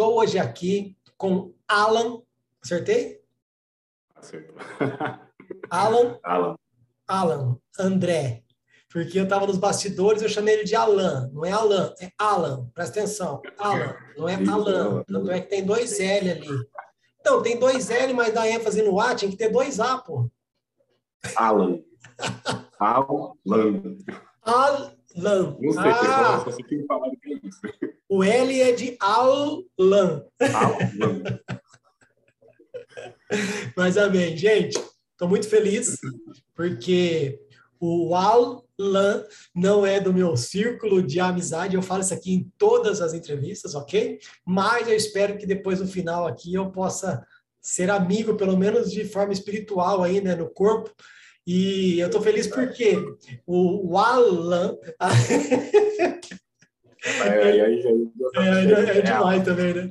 Estou hoje aqui com Alan. Acertei? Acertou. Alan. Alan. Alan. André. Porque eu estava nos bastidores, eu chamei ele de Alan. Não é Alan, é Alan. Presta atenção. Alan, não é Alan. Tanto é que tem dois L ali. Então, tem dois L, mas dá ênfase no A, tinha que ter dois A, pô. Alan. Alan. Alan. Não sei, ah, só sei que falar que é isso. o L é de Alan. Alan. Mas amém. Gente, estou muito feliz porque o Alan não é do meu círculo de amizade. Eu falo isso aqui em todas as entrevistas, ok? Mas eu espero que depois no final aqui eu possa ser amigo, pelo menos de forma espiritual aí, né, no corpo. E eu estou feliz porque o, o Alan. Já... É, é demais também, né?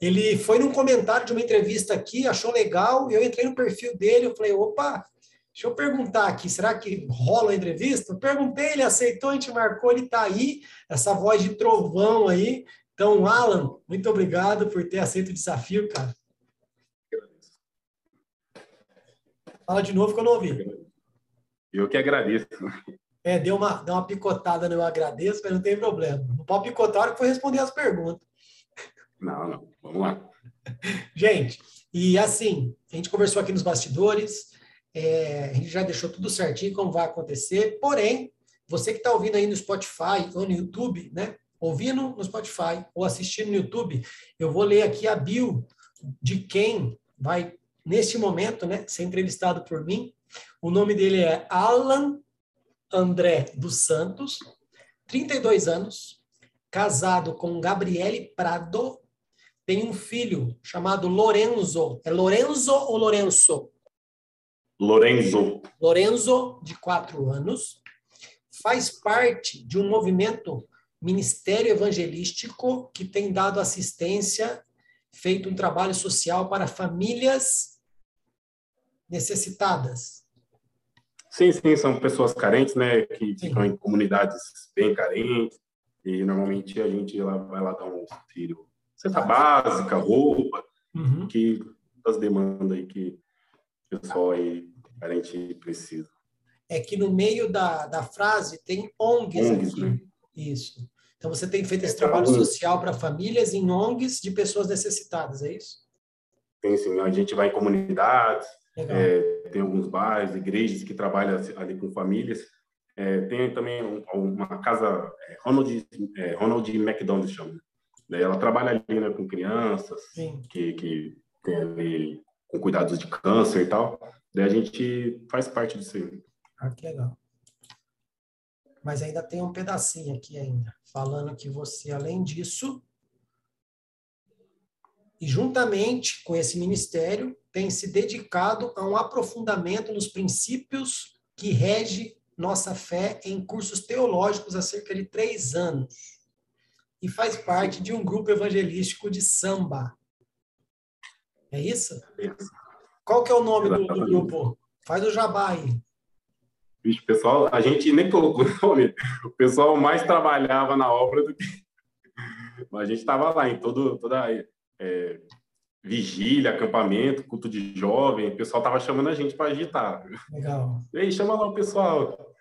Ele foi num comentário de uma entrevista aqui, achou legal, eu entrei no perfil dele, eu falei, opa, deixa eu perguntar aqui, será que rola a entrevista? Eu perguntei, ele aceitou, a gente marcou, ele está aí, essa voz de trovão aí. Então, Alan, muito obrigado por ter aceito o desafio, cara. Fala de novo que eu não ouvi. Eu que agradeço. É, deu uma, deu uma picotada no eu agradeço, mas não tem problema. Não pode picotar a hora que for responder as perguntas. Não, não. Vamos lá. Gente, e assim, a gente conversou aqui nos bastidores, é, a gente já deixou tudo certinho como vai acontecer, porém, você que está ouvindo aí no Spotify ou no YouTube, né? Ouvindo no Spotify ou assistindo no YouTube, eu vou ler aqui a bio de quem vai, neste momento, né, ser entrevistado por mim. O nome dele é Alan André dos Santos, 32 anos, casado com Gabriele Prado, tem um filho chamado Lorenzo. É Lorenzo ou Lorenzo? Lorenzo. Lorenzo, de quatro anos, faz parte de um movimento ministério evangelístico que tem dado assistência, feito um trabalho social para famílias necessitadas. Sim, sim, são pessoas carentes, né, que Sim. ficam em comunidades bem carentes, e normalmente a gente lá, vai lá dar um auxílio, cesta básica, roupa, Uhum. que as demandas aí que o pessoal aí carente precisa. É que no meio da, da frase tem ONGs, ONGs, aqui. né? Isso. Então você tem feito esse É, trabalho social para famílias em ONGs de pessoas necessitadas, é isso? Tem sim, a gente vai em comunidades. É, tem alguns bairros, igrejas que trabalham ali com famílias. É, tem também um- uma casa, é, Ronald, é, Ronald McDonald chama. Daí ela trabalha ali né, com crianças Sim. que, que tem ali com cuidados de câncer e tal. Daí a gente faz parte disso aí. Ah, que legal. Mas ainda tem um pedacinho aqui ainda, falando que você, além disso, e juntamente com esse ministério, tem se dedicado a um aprofundamento nos princípios que rege nossa fé em cursos teológicos há cerca de três anos. e faz parte de um grupo evangelístico de samba. É isso? Qual que é o nome do, do grupo? Faz o jabá aí. Bicho, pessoal, a gente nem colocou o nome. O pessoal mais trabalhava na obra do que. Mas a gente estava lá em todo, toda é, vigília, acampamento, culto de jovem. O pessoal estava chamando a gente para agitar. Legal. E aí, chama lá o pessoal.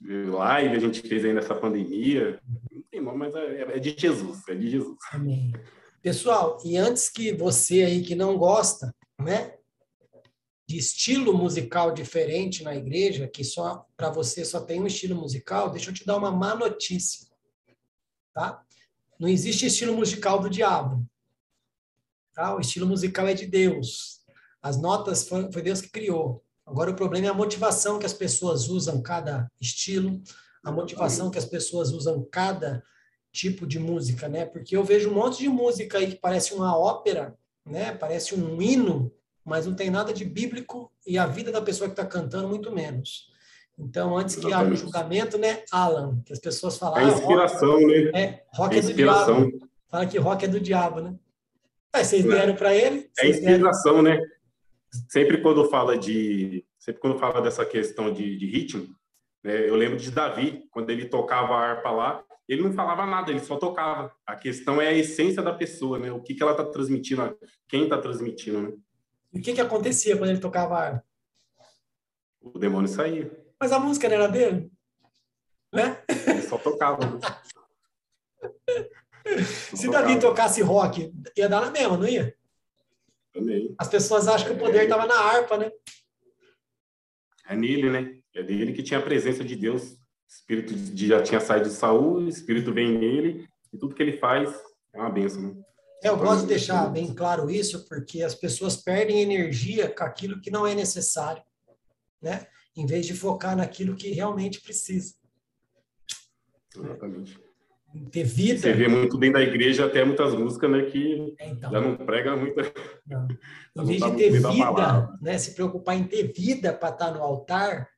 Live a gente fez aí nessa pandemia. Não tem nome, mas é, é de Jesus. É de Jesus. Amém. Pessoal, e antes que você aí que não gosta, né, de estilo musical diferente na igreja, que só para você só tem um estilo musical, deixa eu te dar uma má notícia. Tá? Não existe estilo musical do diabo. Tá? O estilo musical é de Deus. As notas foi, foi Deus que criou. Agora o problema é a motivação que as pessoas usam cada estilo, a motivação que as pessoas usam cada tipo de música, né? Porque eu vejo um monte de música aí que parece uma ópera, né? Parece um hino, mas não tem nada de bíblico e a vida da pessoa que está cantando, muito menos. Então, antes que haja o julgamento, né, Alan, que as pessoas falam... É inspiração, rock, né? É, rock é, é do diabo. Fala que rock é do diabo, né? Aí vocês deram para ele? É inspiração, deram... né? Sempre quando fala de... Sempre quando fala dessa questão de, de ritmo, né, eu lembro de Davi, quando ele tocava a harpa lá, ele não falava nada, ele só tocava. A questão é a essência da pessoa, né? O que, que ela está transmitindo, quem está transmitindo, né? E o que, que acontecia quando ele tocava harpa? O demônio saía. Mas a música não era dele? Né? Ele só tocava. Se. Davi tocasse rock, ia dar na mesma, não ia? Também. As pessoas acham que o poder estava na harpa, né? É nele, né? É dele que tinha a presença de Deus. O espírito de, já tinha saído de Saul, o espírito vem nele, e tudo que ele faz é uma benção, né? É, eu gosto de deixar bem claro isso, porque as pessoas perdem energia com aquilo que não é necessário, né? Em vez de focar naquilo que realmente precisa. Exatamente. Ter vida. Você vê muito dentro da igreja até muitas músicas, né, que é, então, já não prega muito. Não. Em vez tá de ter vida, né, se preocupar em ter vida para estar no altar,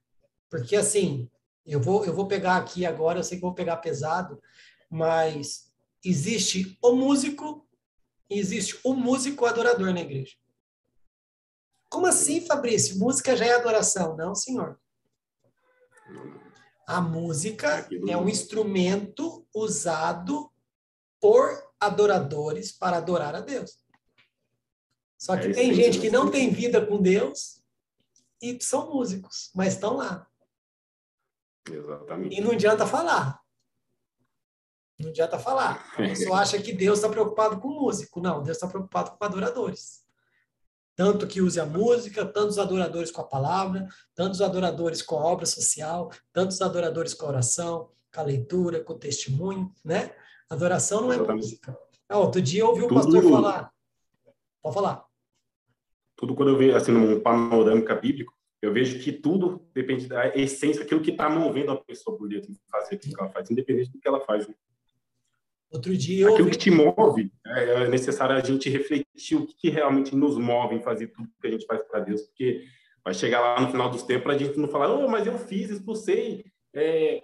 porque assim, eu vou eu vou pegar aqui agora, eu sei que vou pegar pesado, mas existe o músico existe o músico adorador na igreja. Como assim, Fabrício? Música já é adoração? Não, senhor. A música é um instrumento usado por adoradores para adorar a Deus. Só que é tem gente que não tem vida com Deus e são músicos, mas estão lá. Exatamente. E não adianta falar. Não adianta falar. A pessoa acha que Deus está preocupado com o músico. Não, Deus está preocupado com adoradores. Tanto que use a música, tantos adoradores com a palavra, tantos adoradores com a obra social, tantos adoradores com a oração, com a leitura, com o testemunho, né? Adoração não é música. Ah, outro dia eu ouvi um Tudo... pastor falar. Pode falar. Tudo quando eu vejo assim, num panorâmica bíblico, eu vejo que tudo depende da essência, aquilo que está movendo a pessoa por dentro de fazer aquilo que ela faz, independente do que ela faz. Né? Outro dia. Aquilo que te move, é, é necessário a gente refletir o que realmente nos move em fazer tudo que a gente faz para Deus, porque vai chegar lá no final dos tempos a gente não falar, oh, mas eu fiz, expulsei, é,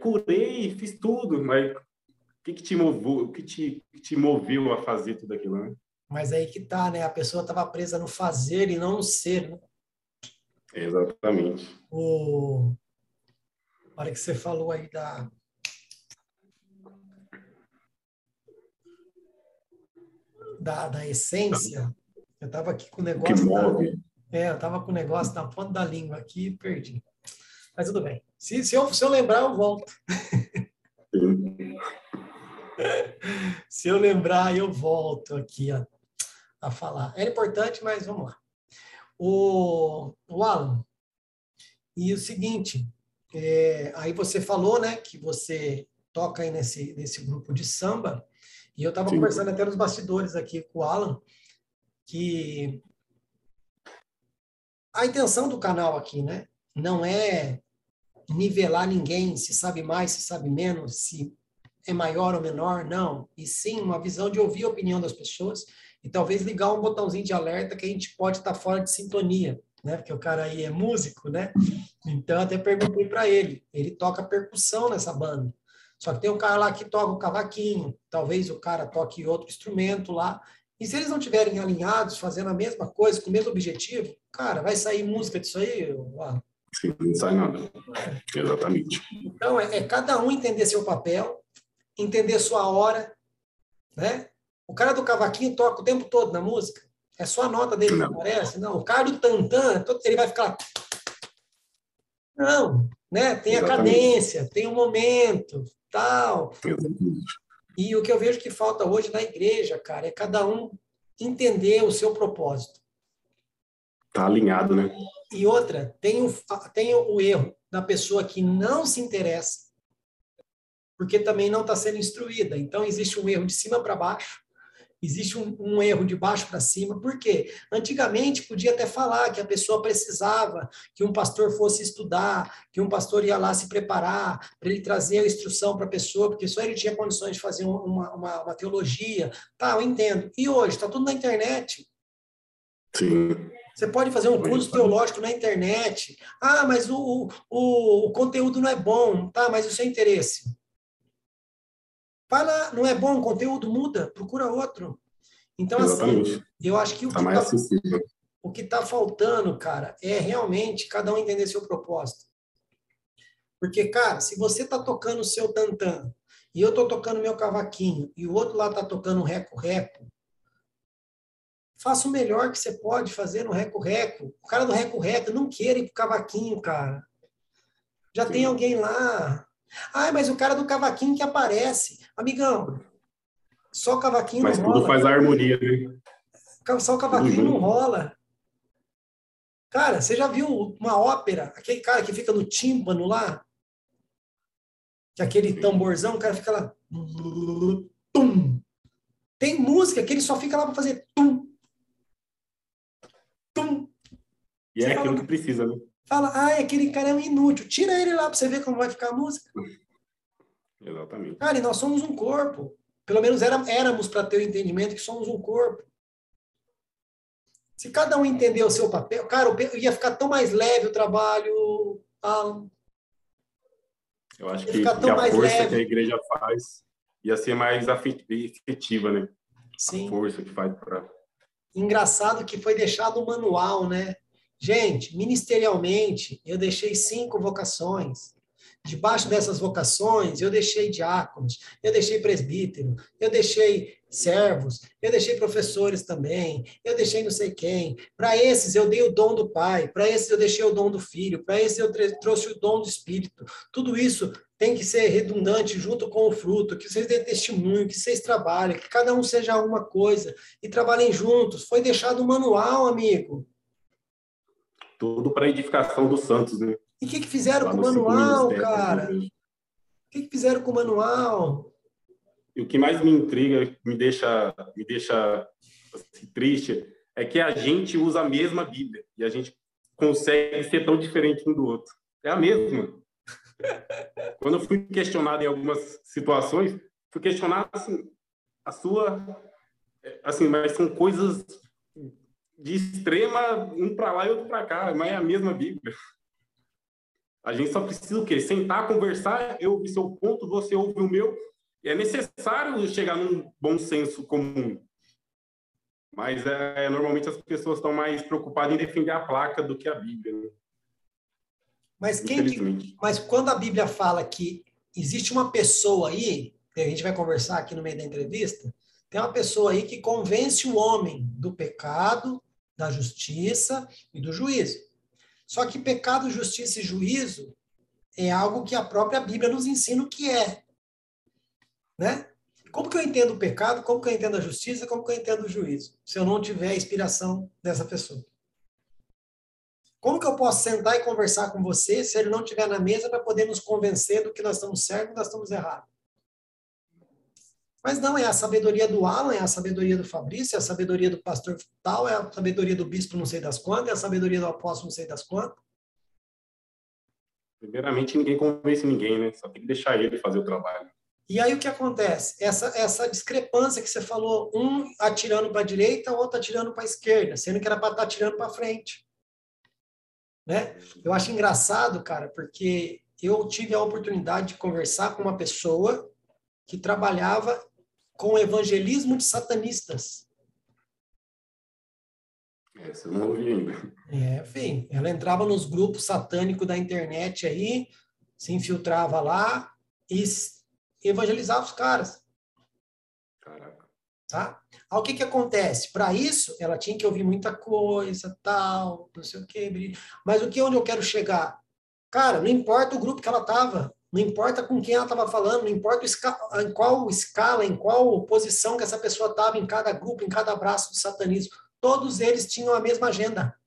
curei, fiz tudo, mas o que, que te moveu, o que te, que te moveu a fazer tudo aquilo, né? Mas aí que tá, né? A pessoa estava presa no fazer e não no ser, né? Exatamente. O... A hora que você falou aí da, da, da essência, eu estava aqui com o negócio. Da, é, eu estava com o negócio na ponta da língua aqui e perdi. Mas tudo bem. Se, se, eu, se eu lembrar, eu volto. se eu lembrar, eu volto aqui a, a falar. É importante, mas vamos lá. O, o Alan, e o seguinte, é, aí você falou, né, que você toca aí nesse, nesse grupo de samba, e eu estava conversando até nos bastidores aqui com o Alan, que a intenção do canal aqui, né, não é nivelar ninguém, se sabe mais, se sabe menos, se é maior ou menor, não. E sim uma visão de ouvir a opinião das pessoas e talvez ligar um botãozinho de alerta que a gente pode estar fora de sintonia, né? Porque o cara aí é músico, né? Então até perguntei para ele, ele toca percussão nessa banda. Só que tem um cara lá que toca o cavaquinho, talvez o cara toque outro instrumento lá. E se eles não estiverem alinhados, fazendo a mesma coisa, com o mesmo objetivo, cara, vai sair música disso aí? Sim, não sai nada. Exatamente. Então, é, é cada um entender seu papel, entender sua hora, né? O cara do cavaquinho toca o tempo todo na música. É só a nota dele que aparece? Não. O cara do tantã, ele vai ficar. Não, né? Tem a cadência, tem o momento, tal. E o que eu vejo que falta hoje na igreja, cara, é cada um entender o seu propósito. Tá alinhado, né? E outra, tem o, tem o erro da pessoa que não se interessa, porque também não está sendo instruída. Então, existe um erro de cima para baixo, existe um, um, erro de baixo para cima. Por quê? Antigamente podia até falar que a pessoa precisava que um pastor fosse estudar, que um pastor ia lá se preparar para ele trazer a instrução para a pessoa, porque só ele tinha condições de fazer uma, uma, uma teologia. Tá, eu entendo. E hoje está tudo na internet. Sim. Você pode fazer um curso teológico na internet. Ah, mas o, o, o conteúdo não é bom. Tá, mas o seu interesse? Fala, não é bom o conteúdo, muda, procura outro. Então, assim, Exatamente. assim, eu acho que o tá que está está faltando, cara, é realmente cada um entender seu propósito. Porque, cara, se você está tocando o seu tantã e eu estou tocando meu cavaquinho e o outro lá está tocando reco-reco, faça o melhor que você pode fazer no reco-reco. O cara do reco-reco não quer ir pro cavaquinho, cara. Já Sim. tem alguém lá. Ah, mas o cara do cavaquinho que aparece. Amigão, só o cavaquinho mas não rola. Mas tudo faz a harmonia, né? Só o cavaquinho não rola. Cara, você já viu uma ópera? Aquele cara que fica no tímpano lá? Que aquele tamborzão, o cara fica lá. Tum. Tem música que ele só fica lá para fazer tum. Tum. E é aquilo que precisa, né? Fala, ah, aquele cara é um inútil. Tira ele lá para você ver como vai ficar a música. Exatamente. Cara, e nós somos um corpo. Pelo menos era, éramos para ter o entendimento que somos um corpo. Se cada um entender o seu papel, cara, ia ficar tão mais leve o trabalho. Ah, Eu acho que, que a força leve. que a igreja faz ia ser mais efetiva, né? Sim. A força que faz para. Engraçado que foi deixado o manual, né? Gente, ministerialmente, eu deixei cinco vocações. Debaixo dessas vocações, eu deixei diáconos, eu deixei presbítero, eu deixei servos, eu deixei professores também, eu deixei não sei quem. Para esses eu dei o dom do Pai, para esses eu deixei o dom do Filho, para esses eu trouxe o dom do Espírito. Tudo isso tem que ser redundante junto com o fruto, que vocês dêem testemunho, que vocês trabalhem, que cada um seja uma coisa e trabalhem juntos. Foi deixado um manual, amigo. Tudo para edificação dos santos, né? E o que, que fizeram com o manual, cara? O que, que fizeram com o manual? E o que mais me intriga, me deixa, me deixa assim, triste, é que a gente usa a mesma Bíblia e a gente consegue ser tão diferente um do outro. É a mesma. Quando eu fui questionado em algumas situações, fui questionado assim, a sua, assim, mas são coisas de extrema, um para lá e outro para cá, mas é a mesma Bíblia. A gente só precisa o quê? Sentar, conversar, eu ouvi seu ponto, você ouve o meu. E é necessário chegar num bom senso comum. Mas é, normalmente as pessoas estão mais preocupadas em defender a placa do que a Bíblia. Né? Mas, quem que, mas quando a Bíblia fala que existe uma pessoa aí, que a gente vai conversar aqui no meio da entrevista, tem uma pessoa aí que convence o homem do pecado, da justiça e do juízo. Só que pecado, justiça e juízo é algo que a própria Bíblia nos ensina o que é. Né? Como que eu entendo o pecado, como que eu entendo a justiça, como que eu entendo o juízo, se eu não tiver a inspiração dessa pessoa? Como que eu posso sentar e conversar com você se ele não estiver na mesa para poder nos convencer do que nós estamos certos e nós estamos errados? Mas não, é a sabedoria do Alan, é a sabedoria do Fabrício, é a sabedoria do pastor tal, é a sabedoria do bispo não sei das quantas, é a sabedoria do apóstolo não sei das quantas. Primeiramente, ninguém convence ninguém, né? Só tem que deixar ele fazer o trabalho. E aí o que acontece? Essa, essa discrepância que você falou, um atirando para a direita, o outro atirando para a esquerda, sendo que era para estar tá atirando para frente. Né? Eu acho engraçado, cara, porque eu tive a oportunidade de conversar com uma pessoa que trabalhava com evangelismo de satanistas. Essa eu não ouvi ainda. É, enfim, ela entrava nos grupos satânicos da internet aí, se infiltrava lá e evangelizava os caras. Caraca. Tá? Aí o que que acontece? Para isso, ela tinha que ouvir muita coisa, tal, não sei o quê. Mas o que onde eu quero chegar? Cara, não importa o grupo que ela tava, não importa com quem ela estava falando, não importa em qual escala, em qual posição que essa pessoa estava em cada grupo, em cada braço do satanismo. Todos eles tinham a mesma agenda.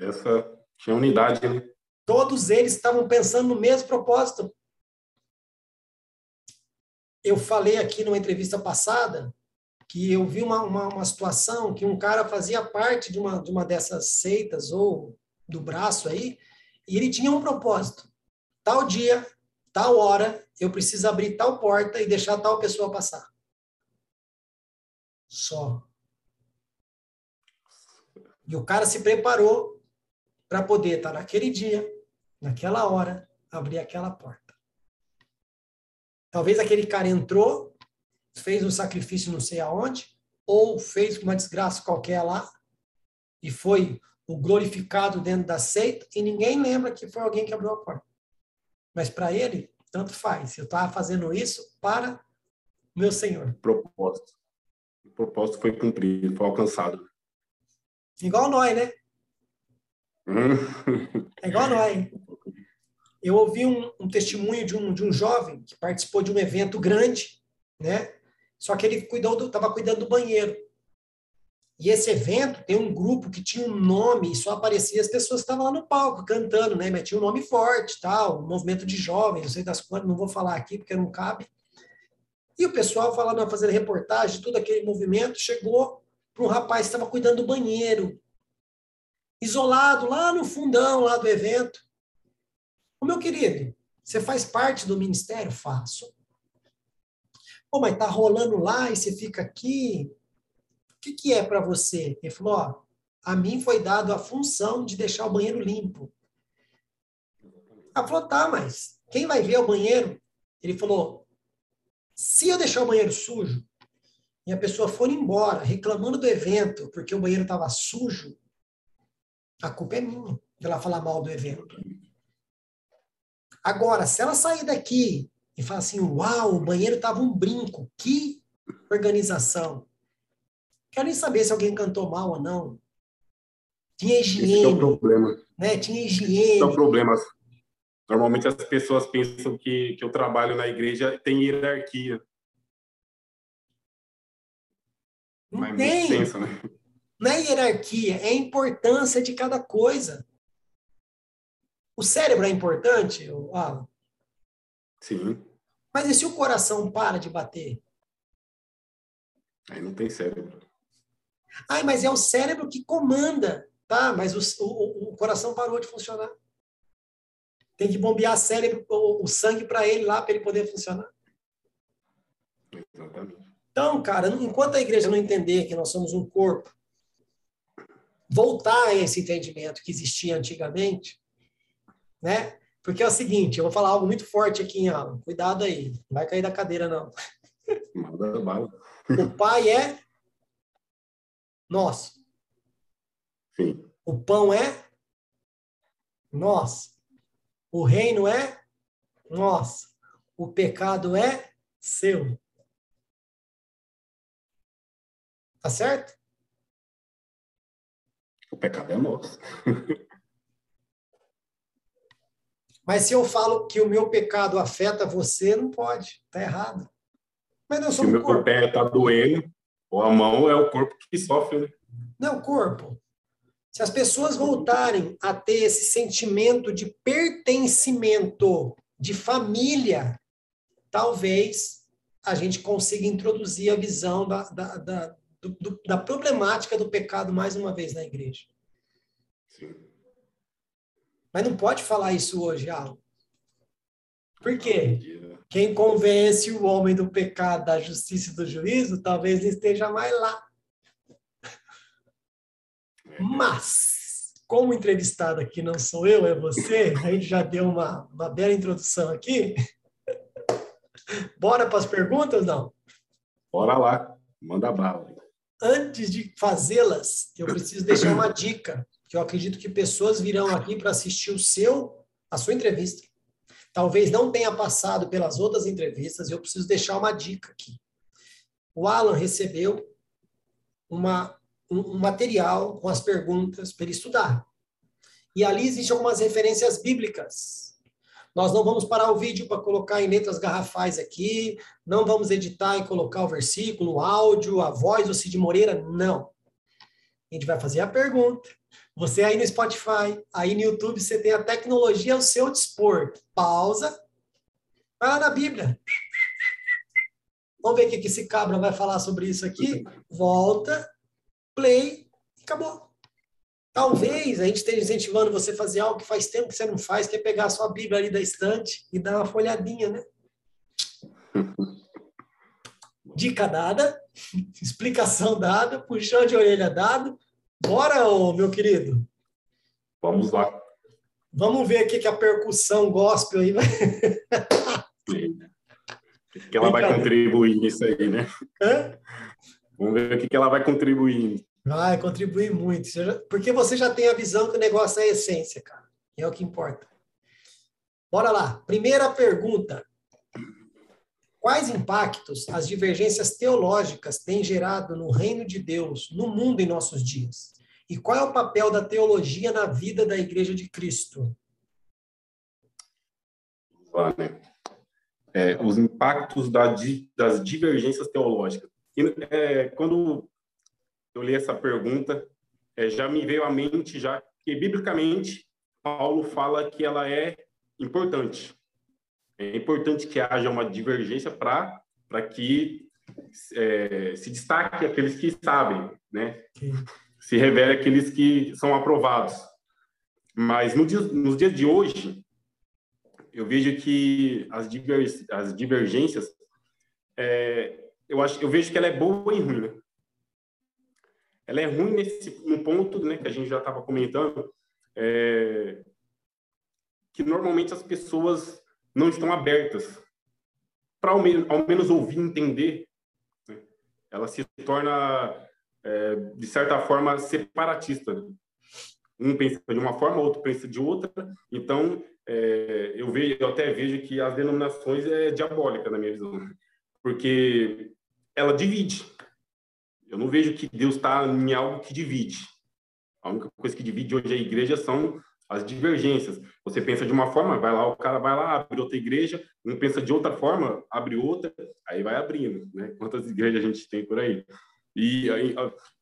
Essa tinha unidade, né? Todos eles estavam pensando no mesmo propósito. Eu falei aqui numa entrevista passada que eu vi uma, uma, uma situação que um cara fazia parte de uma, de uma dessas seitas ou do braço aí, e ele tinha um propósito tal dia, tal hora, eu preciso abrir tal porta e deixar tal pessoa passar. Só. E o cara se preparou para poder estar naquele dia, naquela hora, abrir aquela porta. Talvez aquele cara entrou, fez um sacrifício não sei aonde, ou fez uma desgraça qualquer lá, e foi o glorificado dentro da seita, e ninguém lembra que foi alguém que abriu a porta. Mas para ele, tanto faz. Eu estava fazendo isso para meu Senhor. Propósito. O propósito foi cumprido, foi alcançado. Igual nós, né? Hum. é igual nós. Eu ouvi um, um, testemunho de um, de um jovem que participou de um evento grande, né? Só que ele cuidou estava cuidando do banheiro. E esse evento tem um grupo que tinha um nome e só aparecia as pessoas que estavam lá no palco cantando, né? Mas tinha um nome forte, tal, um movimento de jovens, não sei das quantas, não vou falar aqui porque não cabe. E o pessoal falando, fazendo reportagem, todo aquele movimento, chegou para um rapaz que estava cuidando do banheiro, isolado lá no fundão lá do evento. O meu querido, você faz parte do ministério? Faço. Pô, mas tá rolando lá e você fica aqui, o que, que é para você? Ele falou: ó, a mim foi dado a função de deixar o banheiro limpo. Ela falou: tá, mas quem vai ver o banheiro? Ele falou: se eu deixar o banheiro sujo e a pessoa for embora reclamando do evento porque o banheiro estava sujo, a culpa é minha ela falar mal do evento. Agora, se ela sair daqui e falar assim: uau, o banheiro estava um brinco, que organização. Quero nem saber se alguém cantou mal ou não. Tinha higiene. Esse é o problema. Né? Tinha higiene. Esse é o problema. Normalmente as pessoas pensam que, que o trabalho na igreja tem hierarquia. Não Mas tem. Pensa, né? Não é hierarquia, é a importância de cada coisa. O cérebro é importante, Alan? Sim. Mas e se o coração para de bater? Aí não tem cérebro. Ai, mas é o cérebro que comanda, tá? Mas o, o, o coração parou de funcionar. Tem que bombear cérebro, o, o sangue para ele lá, para ele poder funcionar. Exatamente. Então, cara, enquanto a igreja não entender que nós somos um corpo, voltar a esse entendimento que existia antigamente, né? Porque é o seguinte, eu vou falar algo muito forte aqui, em Alan. Cuidado aí, não vai cair da cadeira, não. Manda bala. O pai é nosso. Sim. O pão é nosso. O reino é nosso. O pecado é seu. Tá certo? O pecado é nosso. Mas se eu falo que o meu pecado afeta você, não pode. Tá errado. Mas nós somos se o meu corpo. pé está doendo, ou a mão é o corpo que sofre, né? Não, o corpo. Se as pessoas voltarem a ter esse sentimento de pertencimento, de família, talvez a gente consiga introduzir a visão da, da, da, do, da problemática do pecado mais uma vez na igreja. Sim. Mas não pode falar isso hoje, Alan. Por quê? Quem convence o homem do pecado, da justiça e do juízo, talvez ele esteja mais lá. Mas como entrevistado aqui não sou eu, é você, a gente já deu uma, uma bela introdução aqui. Bora para as perguntas, não? Bora lá, manda bala. Antes de fazê-las, eu preciso deixar uma dica, que eu acredito que pessoas virão aqui para assistir o seu, a sua entrevista. Talvez não tenha passado pelas outras entrevistas, eu preciso deixar uma dica aqui. O Alan recebeu uma, um, um material com as perguntas para ele estudar. E ali existem algumas referências bíblicas nós não vamos parar o vídeo para colocar em letras garrafais aqui, não vamos editar e colocar o versículo, o áudio, a voz do Cid Moreira, não. A gente vai fazer a pergunta. Você aí no Spotify, aí no YouTube, você tem a tecnologia ao seu dispor. Pausa. Vai lá na Bíblia. Vamos ver o que esse cabra vai falar sobre isso aqui. Volta, play, acabou. Talvez a gente esteja incentivando você a fazer algo que faz tempo que você não faz, que é pegar a sua Bíblia ali da estante e dar uma folhadinha, né? Dica dada, explicação dada, puxão de orelha dado. Bora, ô, meu querido? Vamos lá. Vamos ver aqui que a percussão gospel aí vai. que ela vai contribuir nisso aí, né? Hã? Vamos ver o que ela vai contribuir Vai contribuir muito. Porque você já tem a visão que o negócio é a essência, cara. É o que importa. Bora lá. Primeira pergunta. Quais impactos as divergências teológicas têm gerado no reino de Deus, no mundo em nossos dias? E qual é o papel da teologia na vida da Igreja de Cristo? É, os impactos da, das divergências teológicas. E, é, quando eu li essa pergunta, é, já me veio à mente já que biblicamente Paulo fala que ela é importante. É importante que haja uma divergência para que é, se destaque aqueles que sabem, né? Se revele aqueles que são aprovados. Mas no dia, nos dias de hoje, eu vejo que as, diver, as divergências, é, eu acho, eu vejo que ela é boa e ruim. Né? ela é ruim nesse no ponto né, que a gente já estava comentando, é, que normalmente as pessoas não estão abertas para ao, ao, menos ouvir, entender. Né? Ela se torna, é, de certa forma, separatista. Um pensa de uma forma, outro pensa de outra. Então, é, eu, vejo, eu até vejo que as denominações é diabólica na minha visão, porque ela divide eu não vejo que Deus está em algo que divide. A única coisa que divide hoje a igreja são as divergências. Você pensa de uma forma, vai lá, o cara vai lá, abre outra igreja, um pensa de outra forma, abre outra, aí vai abrindo, né? Quantas igrejas a gente tem por aí? E aí,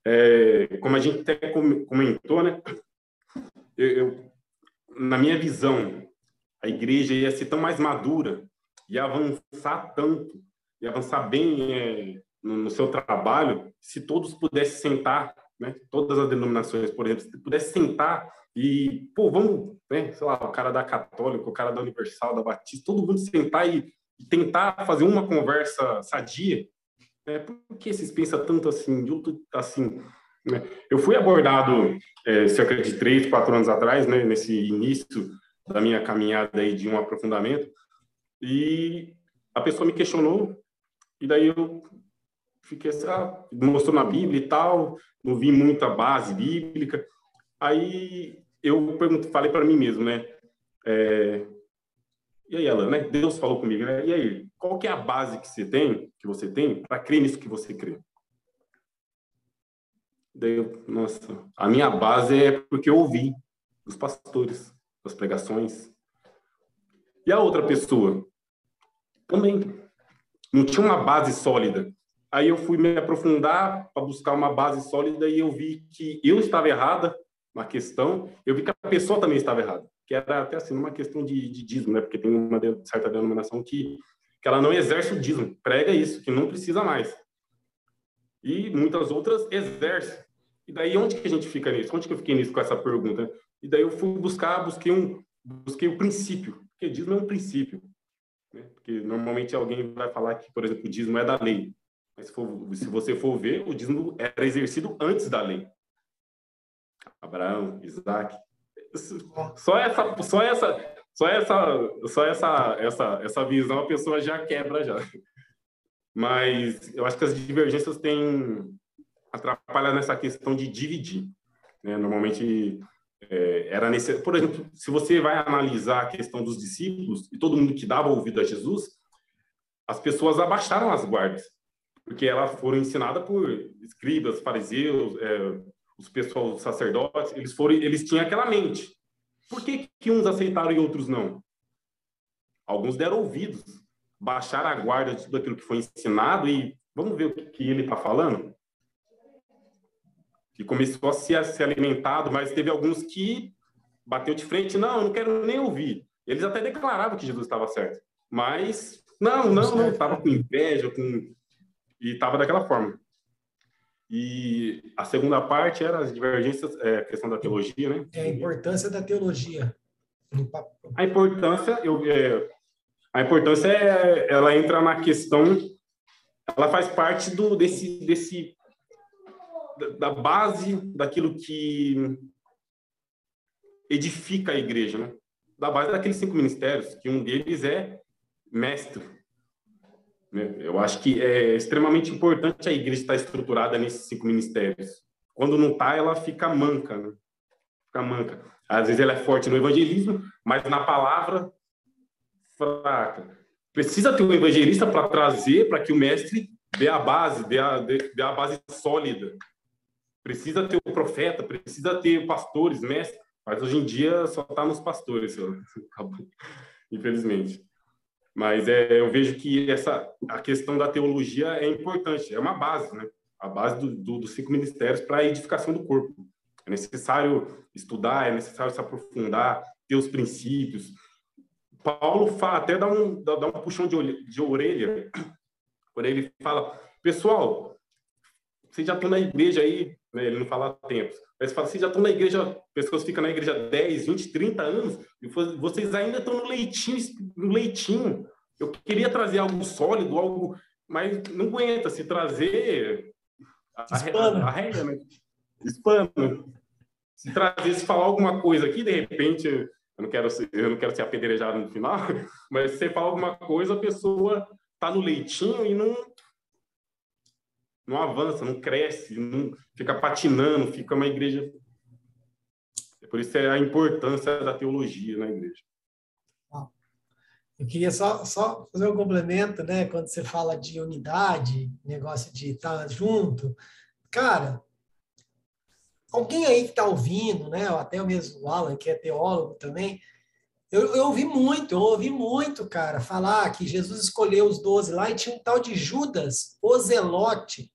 é, como a gente até comentou, né? Eu, eu, na minha visão, a igreja ia ser tão mais madura, ia avançar tanto, ia avançar bem é, no, no seu trabalho, se todos pudessem sentar, né, todas as denominações, por exemplo, se pudesse sentar e, pô, vamos, né, sei lá, o cara da Católica, o cara da Universal, da Batista, todo mundo sentar e, tentar fazer uma conversa sadia, né, por que vocês pensam tanto assim, eu assim, né? Eu fui abordado é, cerca de três, quatro anos atrás, né, nesse início da minha caminhada aí de um aprofundamento, e a pessoa me questionou, e daí eu fiquei assim, ah, mostrou na Bíblia e tal, não vi muita base bíblica. Aí eu falei para mim mesmo, né? É, e aí, ela, né? Deus falou comigo, né? E aí, qual que é a base que você tem, que você tem, para crer nisso que você crê? Daí, nossa, a minha base é porque eu ouvi dos pastores, das pregações. E a outra pessoa também não tinha uma base sólida. Aí eu fui me aprofundar para buscar uma base sólida e eu vi que eu estava errada na questão, eu vi que a pessoa também estava errada, que era até assim uma questão de, de dízimo, né? Porque tem uma certa denominação que que ela não exerce o dízimo, prega isso, que não precisa mais. E muitas outras exercem. E daí onde que a gente fica nisso? Onde que eu fiquei nisso com essa pergunta? E daí eu fui buscar, busquei um, busquei o princípio, porque dízimo é um princípio. Né? Porque normalmente alguém vai falar que, por exemplo, o dízimo é da lei. Mas se, for, se você for ver, o dízimo era exercido antes da lei. Abraão, Isaac. Só essa, só essa, só essa, só essa, essa, essa visão a pessoa já quebra já. Mas eu acho que as divergências têm atrapalhado nessa questão de dividir. Né? Normalmente é, era necessário. Por exemplo, se você vai analisar a questão dos discípulos e todo mundo que dava ouvido a Jesus, as pessoas abaixaram as guardas, porque elas foram ensinadas por escribas, fariseus, é, os pessoal, os sacerdotes, eles foram, eles tinham aquela mente. Por que, que uns aceitaram e outros não? Alguns deram ouvidos, baixaram a guarda de tudo aquilo que foi ensinado e vamos ver o que, que ele está falando? Que começou a se, a se alimentado, mas teve alguns que bateu de frente, não, não quero nem ouvir. Eles até declaravam que Jesus estava certo, mas não, não, não, estava com inveja, com e estava daquela forma. E a segunda parte era as divergências, é, a questão da teologia, né? É a importância da teologia. A importância, eu, é, a importância é, ela entra na questão, ela faz parte do desse desse da base daquilo que edifica a igreja, né? Da base daqueles cinco ministérios, que um deles é mestre. Né? Eu acho que é extremamente importante a igreja estar estruturada nesses cinco ministérios. Quando não está, ela fica manca. Né? Fica manca. Às vezes ela é forte no evangelismo, mas na palavra, fraca. Precisa ter um evangelista para trazer, para que o mestre dê a base, dê a, dê, a base sólida. Precisa ter o profeta, precisa ter pastores, mestres, mas hoje em dia só está nos pastores, infelizmente. Mas é, eu vejo que essa a questão da teologia é importante, é uma base, né? A base do, do, dos cinco ministérios para a edificação do corpo. É necessário estudar, é necessário se aprofundar, ter os princípios. Paulo fala, até dá um, dá, dá um puxão de, de orelha, aí ele fala, pessoal, vocês já estão na igreja aí, né? ele não fala tempos, mas fala, vocês já estão na igreja, pessoas ficam na igreja 10, 20, 30 anos, e vocês ainda estão no leitinho, no leitinho. Eu queria trazer algo sólido, algo, mas não aguenta se trazer a, a, a regra, né? Espana. Se trazer, se falar alguma coisa aqui, de repente, eu não quero ser, eu não quero ser apedrejado no final, mas se você falar alguma coisa, a pessoa está no leitinho e não não avança, não cresce, não fica patinando, fica uma igreja. É por isso é a importância da teologia na igreja. Eu queria só, só fazer um complemento, né? Quando você fala de unidade, negócio de estar junto. Cara, alguém aí que está ouvindo, né? Ou até o mesmo Alan, que é teólogo também, eu, eu ouvi muito, eu ouvi muito, cara, falar que Jesus escolheu os doze lá e tinha um tal de Judas, o Zelote.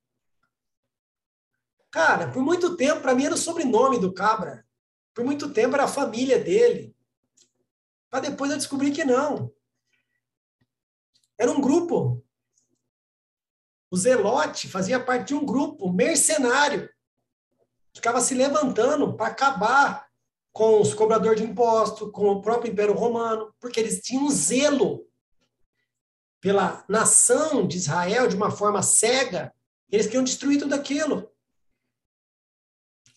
Cara, por muito tempo, para mim era o sobrenome do cabra. Por muito tempo era a família dele. Para depois eu descobri que não. Era um grupo. O Zelote fazia parte de um grupo mercenário. Ficava se levantando para acabar com os cobradores de impostos, com o próprio Império Romano, porque eles tinham zelo pela nação de Israel de uma forma cega. Eles queriam destruir tudo aquilo.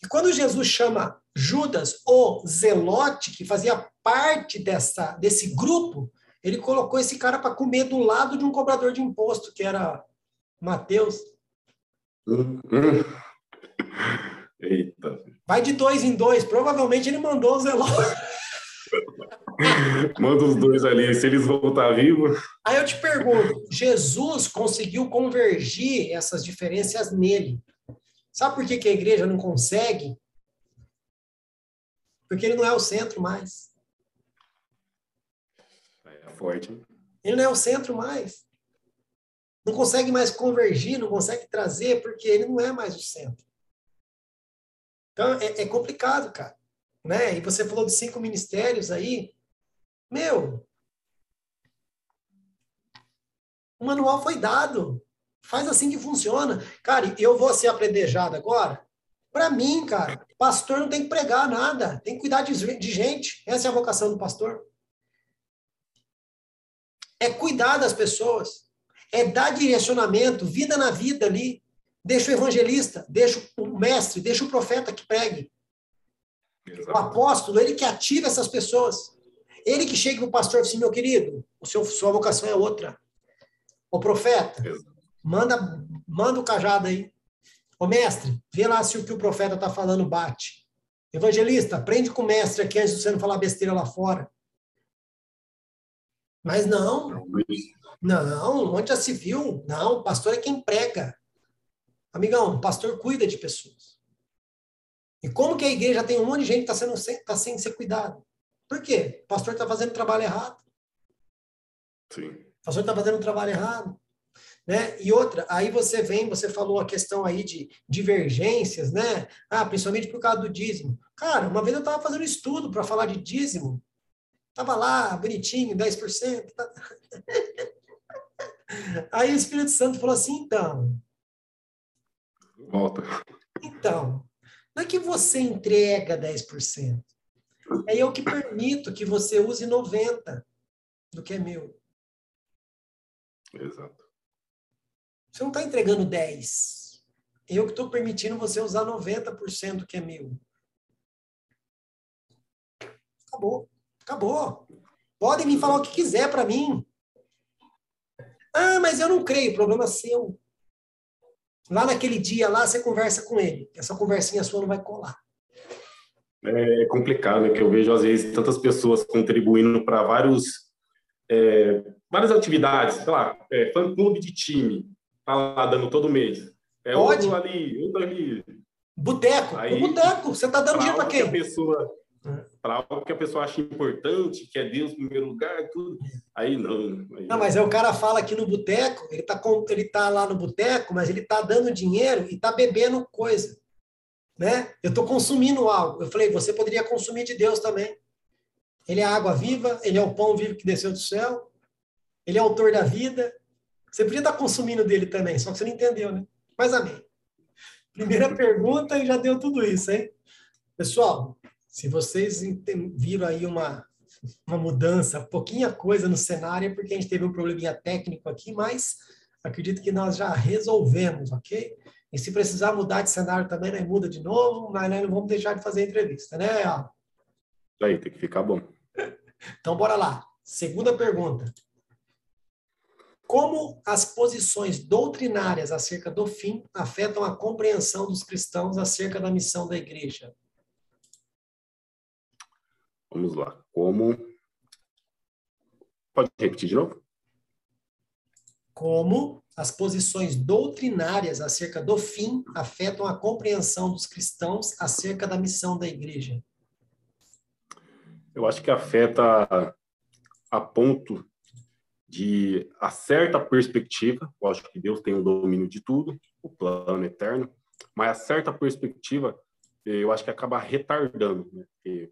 E quando Jesus chama Judas, o zelote, que fazia parte dessa, desse grupo, ele colocou esse cara para comer do lado de um cobrador de imposto, que era Mateus. Eita. Vai de dois em dois. Provavelmente ele mandou o zelote. Manda os dois ali, se eles voltar vivos. Aí eu te pergunto: Jesus conseguiu convergir essas diferenças nele. Sabe por que, que a igreja não consegue? Porque ele não é o centro mais. É forte. Ele não é o centro mais. Não consegue mais convergir, não consegue trazer, porque ele não é mais o centro. Então, é, é complicado, cara. Né? E você falou de cinco ministérios aí. Meu, o manual foi dado. Faz assim que funciona. Cara, eu vou ser apredejado agora? Para mim, cara, pastor não tem que pregar nada, tem que cuidar de, de gente. Essa é a vocação do pastor. É cuidar das pessoas, é dar direcionamento, vida na vida ali. Deixa o evangelista, deixa o mestre, deixa o profeta que pregue. Exato. O apóstolo, ele que ativa essas pessoas. Ele que chega para o pastor e diz assim, meu querido, o seu, sua vocação é outra. O profeta, manda, manda o cajado aí. Ô mestre, vê lá se o que o profeta está falando bate. Evangelista, aprende com o mestre aqui antes de você não falar besteira lá fora. Mas não. Não, onde já se viu? Não, o pastor é quem prega. Amigão, o pastor cuida de pessoas. E como que a igreja tem um monte de gente que está tá sem ser cuidado? Por quê? O pastor está fazendo trabalho errado. Sim. O pastor está fazendo trabalho errado. Né? E outra, aí você vem, você falou a questão aí de divergências, né? Ah, principalmente por causa do dízimo. Cara, uma vez eu estava fazendo estudo para falar de dízimo. Tava lá, bonitinho, 10%. Tá... aí o Espírito Santo falou assim, então. Volta. Então, não é que você entrega 10%. É eu que permito que você use 90% do que é meu. Exato. Você não está entregando 10. Eu que estou permitindo você usar 90% que é meu. Acabou. Acabou. Podem me falar o que quiser para mim. Ah, mas eu não creio. Problema é seu. Lá naquele dia lá, você conversa com ele. Essa conversinha sua não vai colar. É complicado, né? Que eu vejo, às vezes, tantas pessoas contribuindo para vários... É, várias atividades, sei lá, é, fã-clube de time, tá lá dando todo mês. É Pode. outro ali, outro ali. Boteco, Aí, boteco, você tá dando dinheiro para quem? A pessoa, para algo que a pessoa acha importante, que é Deus em primeiro lugar, tudo. Aí não. Aí não, mas é o cara fala aqui no boteco, ele tá, com, ele tá lá no boteco, mas ele tá dando dinheiro e tá bebendo coisa. Né? Eu tô consumindo algo. Eu falei, você poderia consumir de Deus também. Ele é a água viva, ele é o pão vivo que desceu do céu, ele é autor da vida, você podia estar consumindo dele também, só que você não entendeu, né? Mas amém. Primeira pergunta e já deu tudo isso, hein? Pessoal, se vocês viram aí uma, uma mudança, pouquinha coisa no cenário, é porque a gente teve um probleminha técnico aqui, mas acredito que nós já resolvemos, ok? E se precisar mudar de cenário também, né, muda de novo, mas nós não vamos deixar de fazer entrevista, né? Aí, tem que ficar bom. Então, bora lá. Segunda pergunta. Como as posições doutrinárias acerca do fim afetam a compreensão dos cristãos acerca da missão da igreja? Vamos lá. Como. Pode repetir de novo? Como as posições doutrinárias acerca do fim afetam a compreensão dos cristãos acerca da missão da igreja? Eu acho que afeta a ponto de a certa perspectiva, lógico que Deus tem o domínio de tudo, o plano eterno, mas a certa perspectiva, eu acho que acaba retardando, né? Porque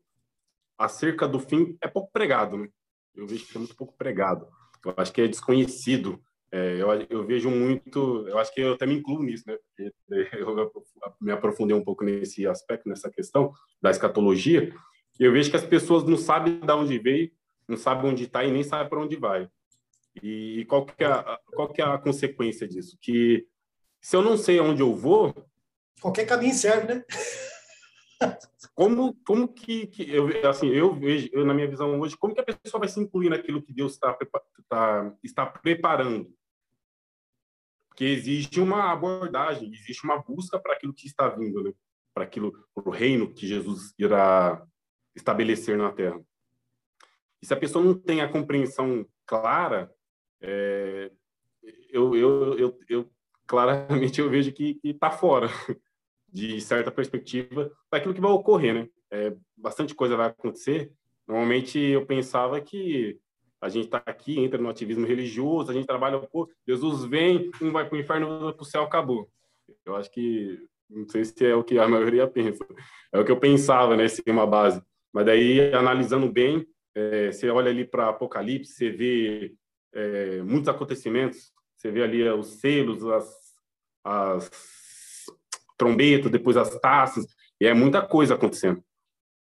acerca do fim é pouco pregado, né? Eu vejo que é muito pouco pregado. Eu acho que é desconhecido. É, eu, eu, vejo muito, eu acho que eu até me incluo nisso, né? Eu me aprofundei um pouco nesse aspecto, nessa questão da escatologia. Eu vejo que as pessoas não sabem de onde veio, não sabem onde está e nem sabem para onde vai. E qual que, é a, qual que é a consequência disso? Que se eu não sei onde eu vou... Qualquer caminho serve, né? como como que, que, eu assim eu vejo eu, na minha visão hoje como que a pessoa vai se incluir naquilo que Deus está tá, está preparando porque existe uma abordagem existe uma busca para aquilo que está vindo né? para aquilo para o reino que Jesus irá estabelecer na Terra e se a pessoa não tem a compreensão clara é, eu, eu, eu, eu, claramente eu vejo que está fora de certa perspectiva daquilo que vai ocorrer, né? É, bastante coisa vai acontecer. Normalmente eu pensava que a gente está aqui, entra no ativismo religioso, a gente trabalha, pô, Jesus vem, um vai para o inferno, outro para o céu, acabou. Eu acho que, não sei se é o que a maioria pensa, é o que eu pensava, né, sem uma base. Mas daí, analisando bem, é, você olha ali para Apocalipse, você vê é, muitos acontecimentos. Você vê ali os selos, as, as trombetas, depois as taças, e é muita coisa acontecendo.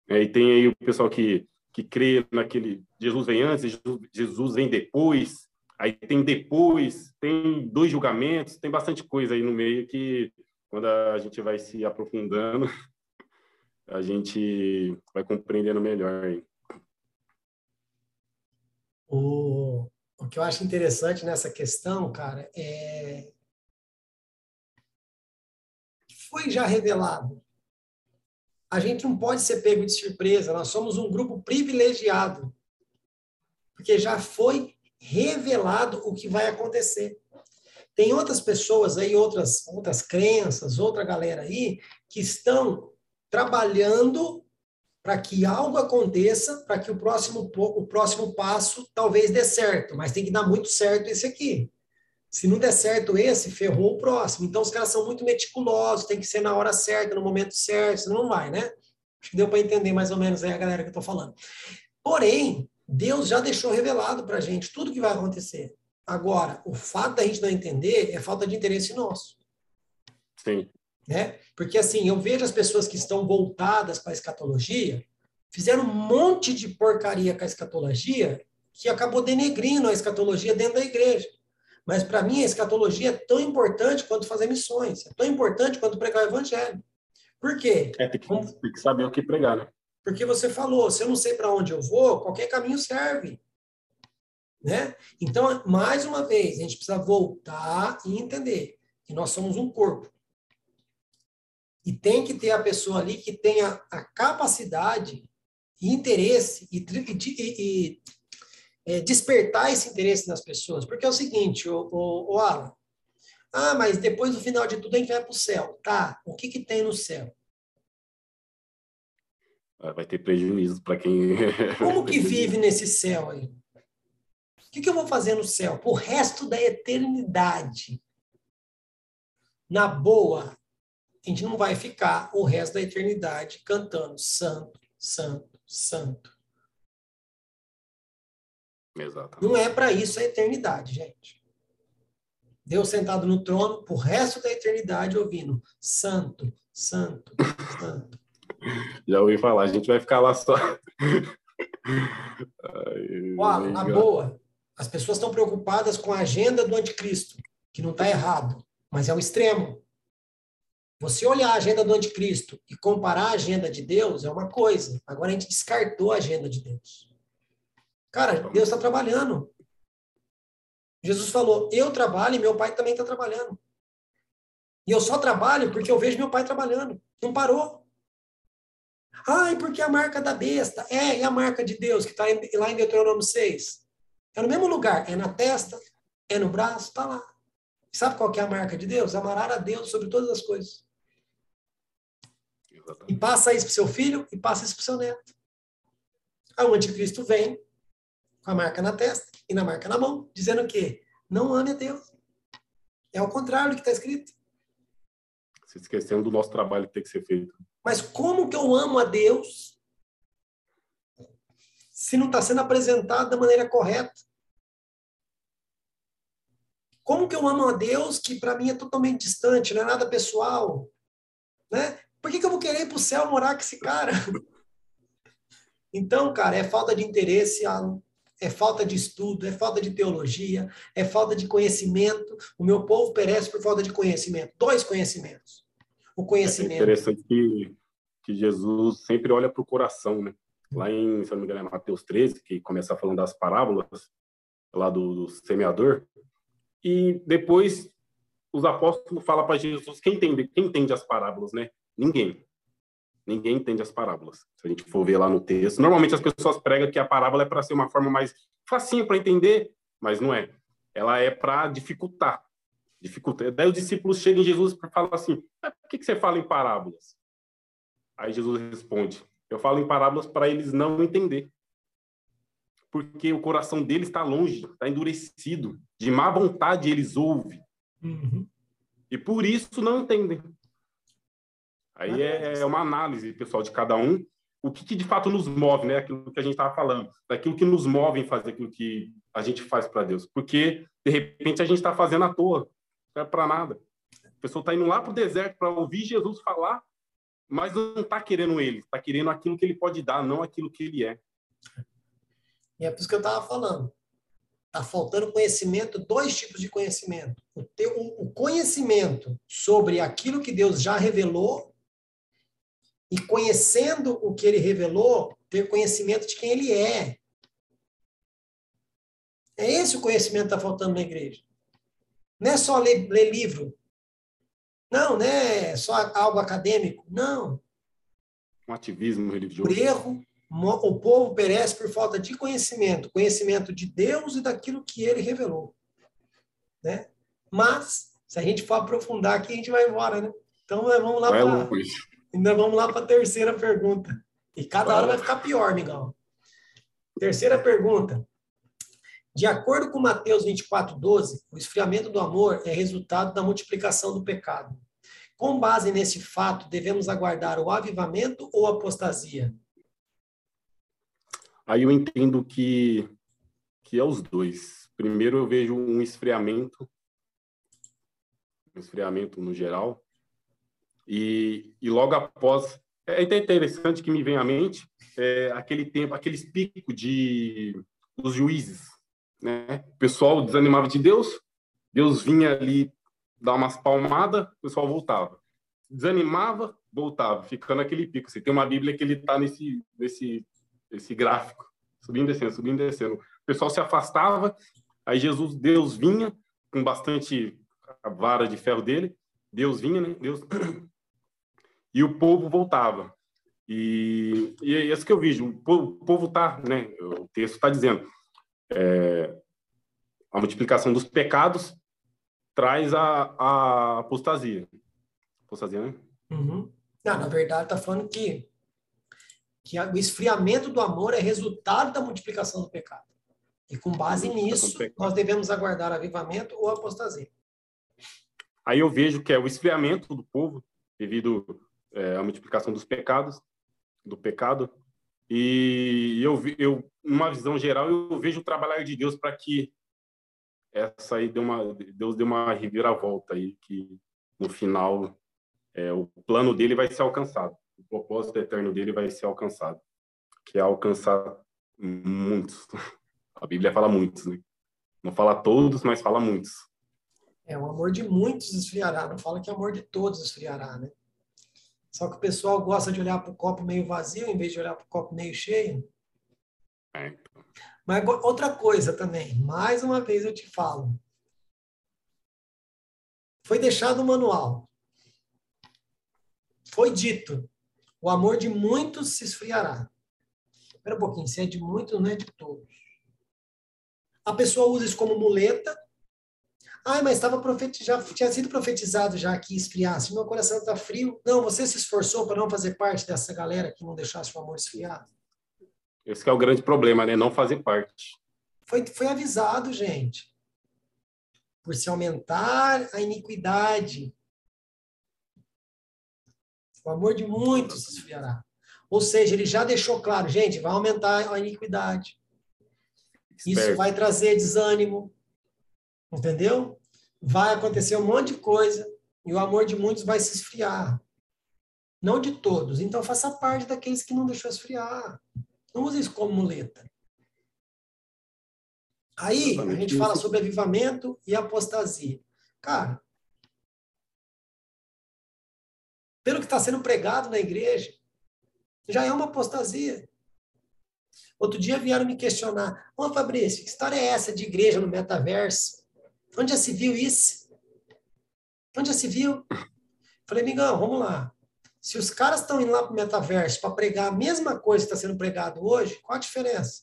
É, e tem aí o pessoal que, que crê naquele Jesus vem antes, Jesus, vem depois, aí tem depois, tem dois julgamentos, tem bastante coisa aí no meio que, quando a gente vai se aprofundando, a gente vai compreendendo melhor. O, o que eu acho interessante nessa questão, cara, é foi já revelado. A gente não pode ser pego de surpresa, nós somos um grupo privilegiado, porque já foi revelado o que vai acontecer. Tem outras pessoas aí, outras, outras crenças, outra galera aí, que estão trabalhando para que algo aconteça, para que o próximo, o próximo passo talvez dê certo, mas tem que dar muito certo esse aqui. Se não der certo esse, ferrou o próximo. Então os caras são muito meticulosos, tem que ser na hora certa, no momento certo, senão não vai, né? Acho que deu para entender mais ou menos aí a galera que eu estou falando. Porém, Deus já deixou revelado para a gente tudo que vai acontecer. Agora, o fato da gente não entender é falta de interesse nosso. Sim. Né? Porque assim, eu vejo as pessoas que estão voltadas para a escatologia, fizeram um monte de porcaria com a escatologia que acabou denegrindo a escatologia dentro da igreja. Mas para mim a escatologia é tão importante quanto fazer missões, é tão importante quanto pregar o evangelho. Por quê? É, tem que, tem que saber o que pregar, né? Porque você falou, se eu não sei para onde eu vou, qualquer caminho serve. Né? Então, mais uma vez, a gente precisa voltar e entender que nós somos um corpo. E tem que ter a pessoa ali que tenha a capacidade e interesse e, e, e é, despertar esse interesse nas pessoas. Porque é o seguinte, o, o, o Alan, ah, mas depois do final de tudo a gente vai para o céu. Tá, o que, que tem no céu? Vai ter prejuízo para quem. Como que vive nesse céu aí? O que, que eu vou fazer no céu? O resto da eternidade. Na boa, a gente não vai ficar o resto da eternidade cantando santo, santo, santo. Exatamente. Não é para isso a eternidade, gente. Deus sentado no trono, o resto da eternidade ouvindo santo, santo, santo. Já ouvi falar, a gente vai ficar lá só. Ai, na boa, as pessoas estão preocupadas com a agenda do anticristo, que não está errado, mas é o extremo. Você olhar a agenda do anticristo e comparar a agenda de Deus é uma coisa. Agora a gente descartou a agenda de Deus. Cara, Deus está trabalhando. Jesus falou: Eu trabalho e meu pai também está trabalhando. E eu só trabalho porque eu vejo meu pai trabalhando. Não parou. Ai, porque a marca da besta. É, e a marca de Deus, que está lá em Deuteronômio 6. É no mesmo lugar. É na testa, é no braço, está lá. Sabe qual é a marca de Deus? Amarar a Deus sobre todas as coisas. E passa isso para seu filho e passa isso para seu neto. Aí o anticristo vem com a marca na testa e na marca na mão, dizendo o quê? Não ame a Deus. É o contrário do que está escrito. Se esquecendo do nosso trabalho que tem que ser feito. Mas como que eu amo a Deus se não está sendo apresentado da maneira correta? Como que eu amo a Deus que para mim é totalmente distante, não é nada pessoal? Né? Por que, que eu vou querer ir para o céu morar com esse cara? Então, cara, é falta de interesse, é falta de estudo, é falta de teologia, é falta de conhecimento. O meu povo perece por falta de conhecimento. Dois conhecimentos. O conhecimento. É interessante que, que Jesus sempre olha para o coração, né? Lá em, se não me engano, é Mateus 13, que começa falando das parábolas, lá do, do semeador. E depois os apóstolos falam para Jesus quem entende, quem entende as parábolas, né? Ninguém. Ninguém entende as parábolas. Se a gente for ver lá no texto, normalmente as pessoas pregam que a parábola é para ser uma forma mais facinha para entender, mas não é. Ela é para dificultar. Dificulta. Daí os discípulos chegam em Jesus e falam assim: por que, que você fala em parábolas? Aí Jesus responde: Eu falo em parábolas para eles não entender. Porque o coração deles está longe, está endurecido. De má vontade eles ouvem. Uhum. E por isso não entendem. Aí é, é uma análise, pessoal, de cada um. O que, que de fato nos move, né? Aquilo que a gente estava falando, daquilo que nos move em fazer aquilo que a gente faz para Deus. Porque, de repente, a gente está fazendo à toa, não é para nada. A pessoa está indo lá para o deserto para ouvir Jesus falar, mas não está querendo ele, está querendo aquilo que ele pode dar, não aquilo que ele é. E é por isso que eu estava falando. Está faltando conhecimento, dois tipos de conhecimento. O, teu, o conhecimento sobre aquilo que Deus já revelou E conhecendo o que ele revelou, ter conhecimento de quem ele é. É esse o conhecimento que está faltando na igreja. Não é só ler, ler livro. Não, não é só algo acadêmico. Não. Um ativismo religioso. Por erro, o povo perece por falta de conhecimento, conhecimento de Deus e daquilo que ele revelou. Né? Mas, se a gente for aprofundar aqui, a gente vai embora, né? Então, vamos lá para ainda vamos lá para a terceira pergunta. E cada hora vai ficar pior, Miguel. Terceira pergunta. De acordo com Mateus 24, 12, o esfriamento do amor é resultado da multiplicação do pecado. Com base nesse fato, devemos aguardar o avivamento ou apostasia? Aí eu entendo que, que é os dois. Primeiro eu vejo um esfriamento, um esfriamento no geral, e, e logo após, é interessante que me vem à mente é, aquele tempo, aqueles picos de dos juízes, né? O pessoal desanimava de Deus, Deus vinha ali dar umas palmadas, o pessoal voltava. Desanimava, voltava, ficando aquele pico. Você tem uma Bíblia que ele está nesse, nesse esse gráfico, subindo descendo, subindo descendo. O pessoal se afastava, aí Jesus, Deus vinha com bastante a vara de ferro dele, Deus vinha, né? Deus e o povo voltava. E, e é isso que eu vejo. O povo está, né? O texto está dizendo, é, a multiplicação dos pecados traz a, a apostasia. Apostasia, né? Uhum. Não, na verdade, está falando que que o esfriamento do amor é resultado da multiplicação do pecado. E com base nisso, nós devemos aguardar avivamento ou apostasia. Aí eu vejo que é o esfriamento do povo devido é, à multiplicação dos pecados, do pecado. E eu, eu, numa visão geral, eu vejo o trabalhar de Deus para que essa aí deu uma, Deus deu uma reviravolta aí, que no final é, o plano dele vai ser alcançado o propósito eterno dele vai ser alcançado, que é alcançar muitos. A Bíblia fala muitos, né? Não fala todos, mas fala muitos. É, o amor de muitos esfriará, não fala que o amor de todos esfriará, né? Só que o pessoal gosta de olhar para o copo meio vazio em vez de olhar para o copo meio cheio. É. Mas outra coisa também, mais uma vez eu te falo. Foi deixado o manual. Foi dito o amor de muitos se esfriará. Espera um pouquinho, se é de muitos, não é de todos. A pessoa usa isso como muleta. Ah, mas estava já tinha sido profetizado já que esfriasse. Meu coração está frio. Não, você se esforçou para não fazer parte dessa galera que não deixasse o amor esfriar. Esse é o grande problema, né? Não fazer parte. Foi, foi avisado, gente. Por se aumentar a iniquidade, o amor de muitos se esfriará. Ou seja, ele já deixou claro, gente, vai aumentar a iniquidade. Isso vai trazer desânimo. Entendeu? Vai acontecer um monte de coisa e o amor de muitos vai se esfriar. Não de todos. Então faça parte daqueles que não deixou esfriar. Não use isso como muleta. Aí a gente fala sobre avivamento e apostasia. Cara, pelo que está sendo pregado na igreja, já é uma apostasia. Outro dia vieram me questionar: Ô Fabrício, que história é essa de igreja no metaverso? Onde já se viu isso? Onde já se viu? Falei, amigão, vamos lá. Se os caras estão indo lá para o metaverso para pregar a mesma coisa que está sendo pregado hoje, qual a diferença?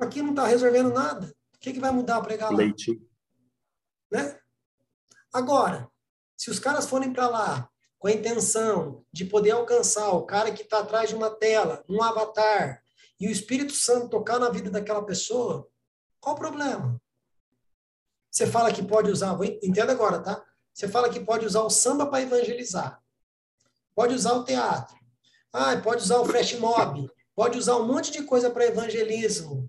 Aqui não está resolvendo nada. O que, que vai mudar pregar lá? Leite. Né? Agora, se os caras forem para lá com a intenção de poder alcançar o cara que está atrás de uma tela, um avatar, e o Espírito Santo tocar na vida daquela pessoa, qual o problema? Você fala que pode usar, entenda agora, tá? Você fala que pode usar o samba para evangelizar, pode usar o teatro, ah, pode usar o flash mob, pode usar um monte de coisa para evangelismo.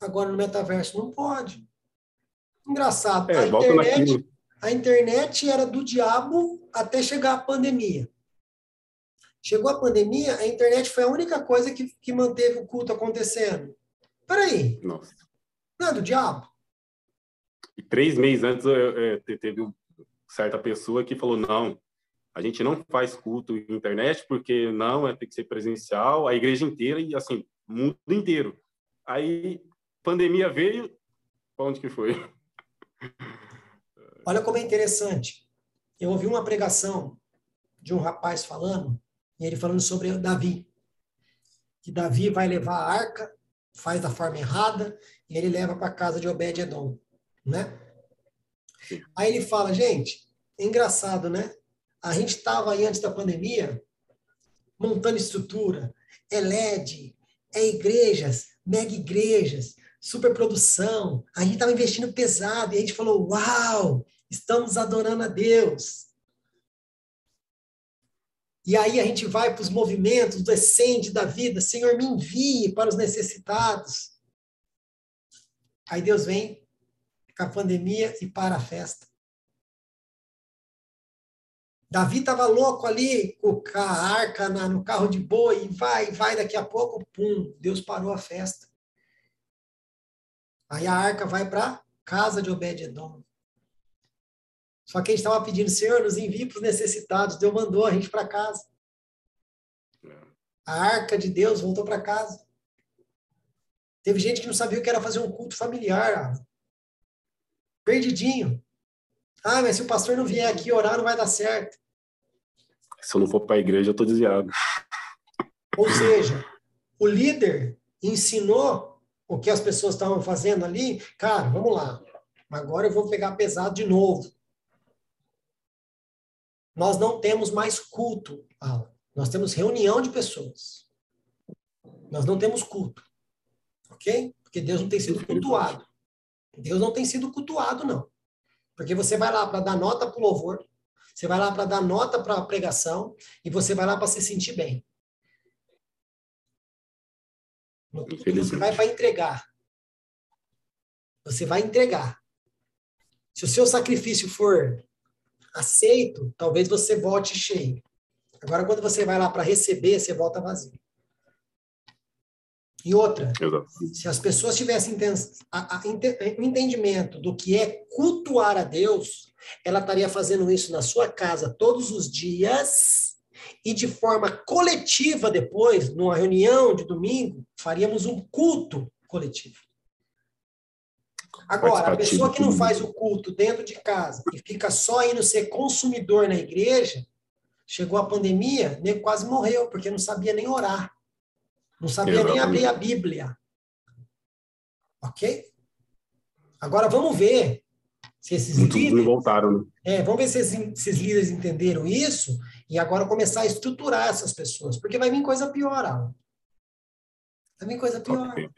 Agora no metaverso não pode. Engraçado, é, a internet, a internet era do diabo até chegar a pandemia. Chegou a pandemia, a internet foi a única coisa que, que manteve o culto acontecendo. Peraí. Nossa. Não é do diabo? E três meses antes, é, teve certa pessoa que falou, não, a gente não faz culto em internet porque não, é tem que ser presencial, a igreja inteira e assim, mundo inteiro. Aí pandemia veio, onde que foi? Olha como é interessante. Eu ouvi uma pregação de um rapaz falando, e ele falando sobre Davi. Que Davi vai levar a arca, faz da forma errada, e ele leva para a casa de Obed-Edom, né? Aí ele fala, gente, é engraçado, né? A gente estava aí antes da pandemia montando estrutura, é LED, é igrejas, mega igrejas, superprodução. A gente estava investindo pesado e a gente falou: Uau, estamos adorando a Deus. E aí a gente vai para os movimentos do essente da vida, Senhor, me envie para os necessitados. Aí Deus vem com a pandemia e para a festa. Davi estava louco ali com a arca no carro de boi, e vai, vai, daqui a pouco, pum, Deus parou a festa. Aí a arca vai para casa de Obed-Edom. Só que a gente estava pedindo, Senhor, nos envie para os necessitados. Deus mandou a gente para casa. A arca de Deus voltou para casa. Teve gente que não sabia o que era fazer um culto familiar. Perdidinho. Ah, mas se o pastor não vier aqui orar, não vai dar certo. Se eu não for para a igreja, eu estou desviado. Ou seja, o líder ensinou o que as pessoas estavam fazendo ali. Cara, vamos lá. Agora eu vou pegar pesado de novo. Nós não temos mais culto, Alan. Nós temos reunião de pessoas. Nós não temos culto. Ok? Porque Deus não tem sido cultuado. Deus não tem sido cultuado, não. Porque você vai lá para dar nota para o louvor, você vai lá para dar nota para a pregação e você vai lá para se sentir bem. Você vai para entregar. Você vai entregar. Se o seu sacrifício for aceito, talvez você volte cheio. Agora, quando você vai lá para receber, você volta vazio. E outra, Exato. se as pessoas tivessem o entendimento do que é cultuar a Deus, ela estaria fazendo isso na sua casa todos os dias e de forma coletiva depois, numa reunião de domingo, faríamos um culto coletivo. Agora, a pessoa que não faz o culto dentro de casa e fica só indo ser consumidor na igreja, chegou a pandemia, nem quase morreu, porque não sabia nem orar. Não sabia Exatamente. nem abrir a Bíblia. Ok? Agora vamos ver se esses Muitos líderes. voltaram, né? É, vamos ver se esses, esses, líderes entenderam isso e agora começar a estruturar essas pessoas. Porque vai vir coisa pior, Alan. Vai vir coisa pior. Okay,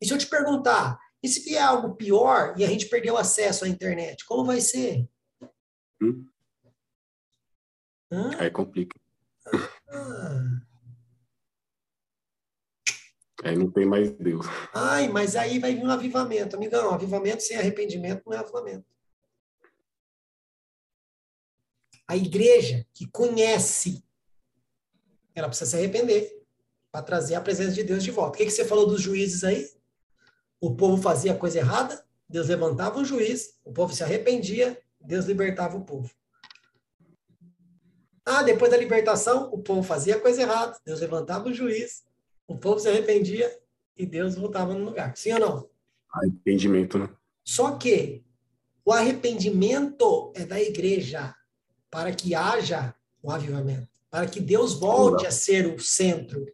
e se eu te perguntar, e se vier algo pior e a gente perder o acesso à internet, como vai ser? Hum? Aí complica. Ah. Aí não tem mais Deus. Ai, mas aí vai vir um avivamento. Amigão, avivamento sem arrependimento não é avivamento. A igreja que conhece, ela precisa se arrepender para trazer a presença de Deus de volta. O que, que você falou dos juízes aí? O povo fazia a coisa errada, Deus levantava um juiz, o povo se arrependia, Deus libertava o povo. Ah, depois da libertação, o povo fazia a coisa errada, Deus levantava o juiz, o povo se arrependia e Deus voltava no lugar. Sim ou não? Arrependimento, né? Só que o arrependimento é da igreja para que haja o avivamento, para que Deus volte a ser o centro.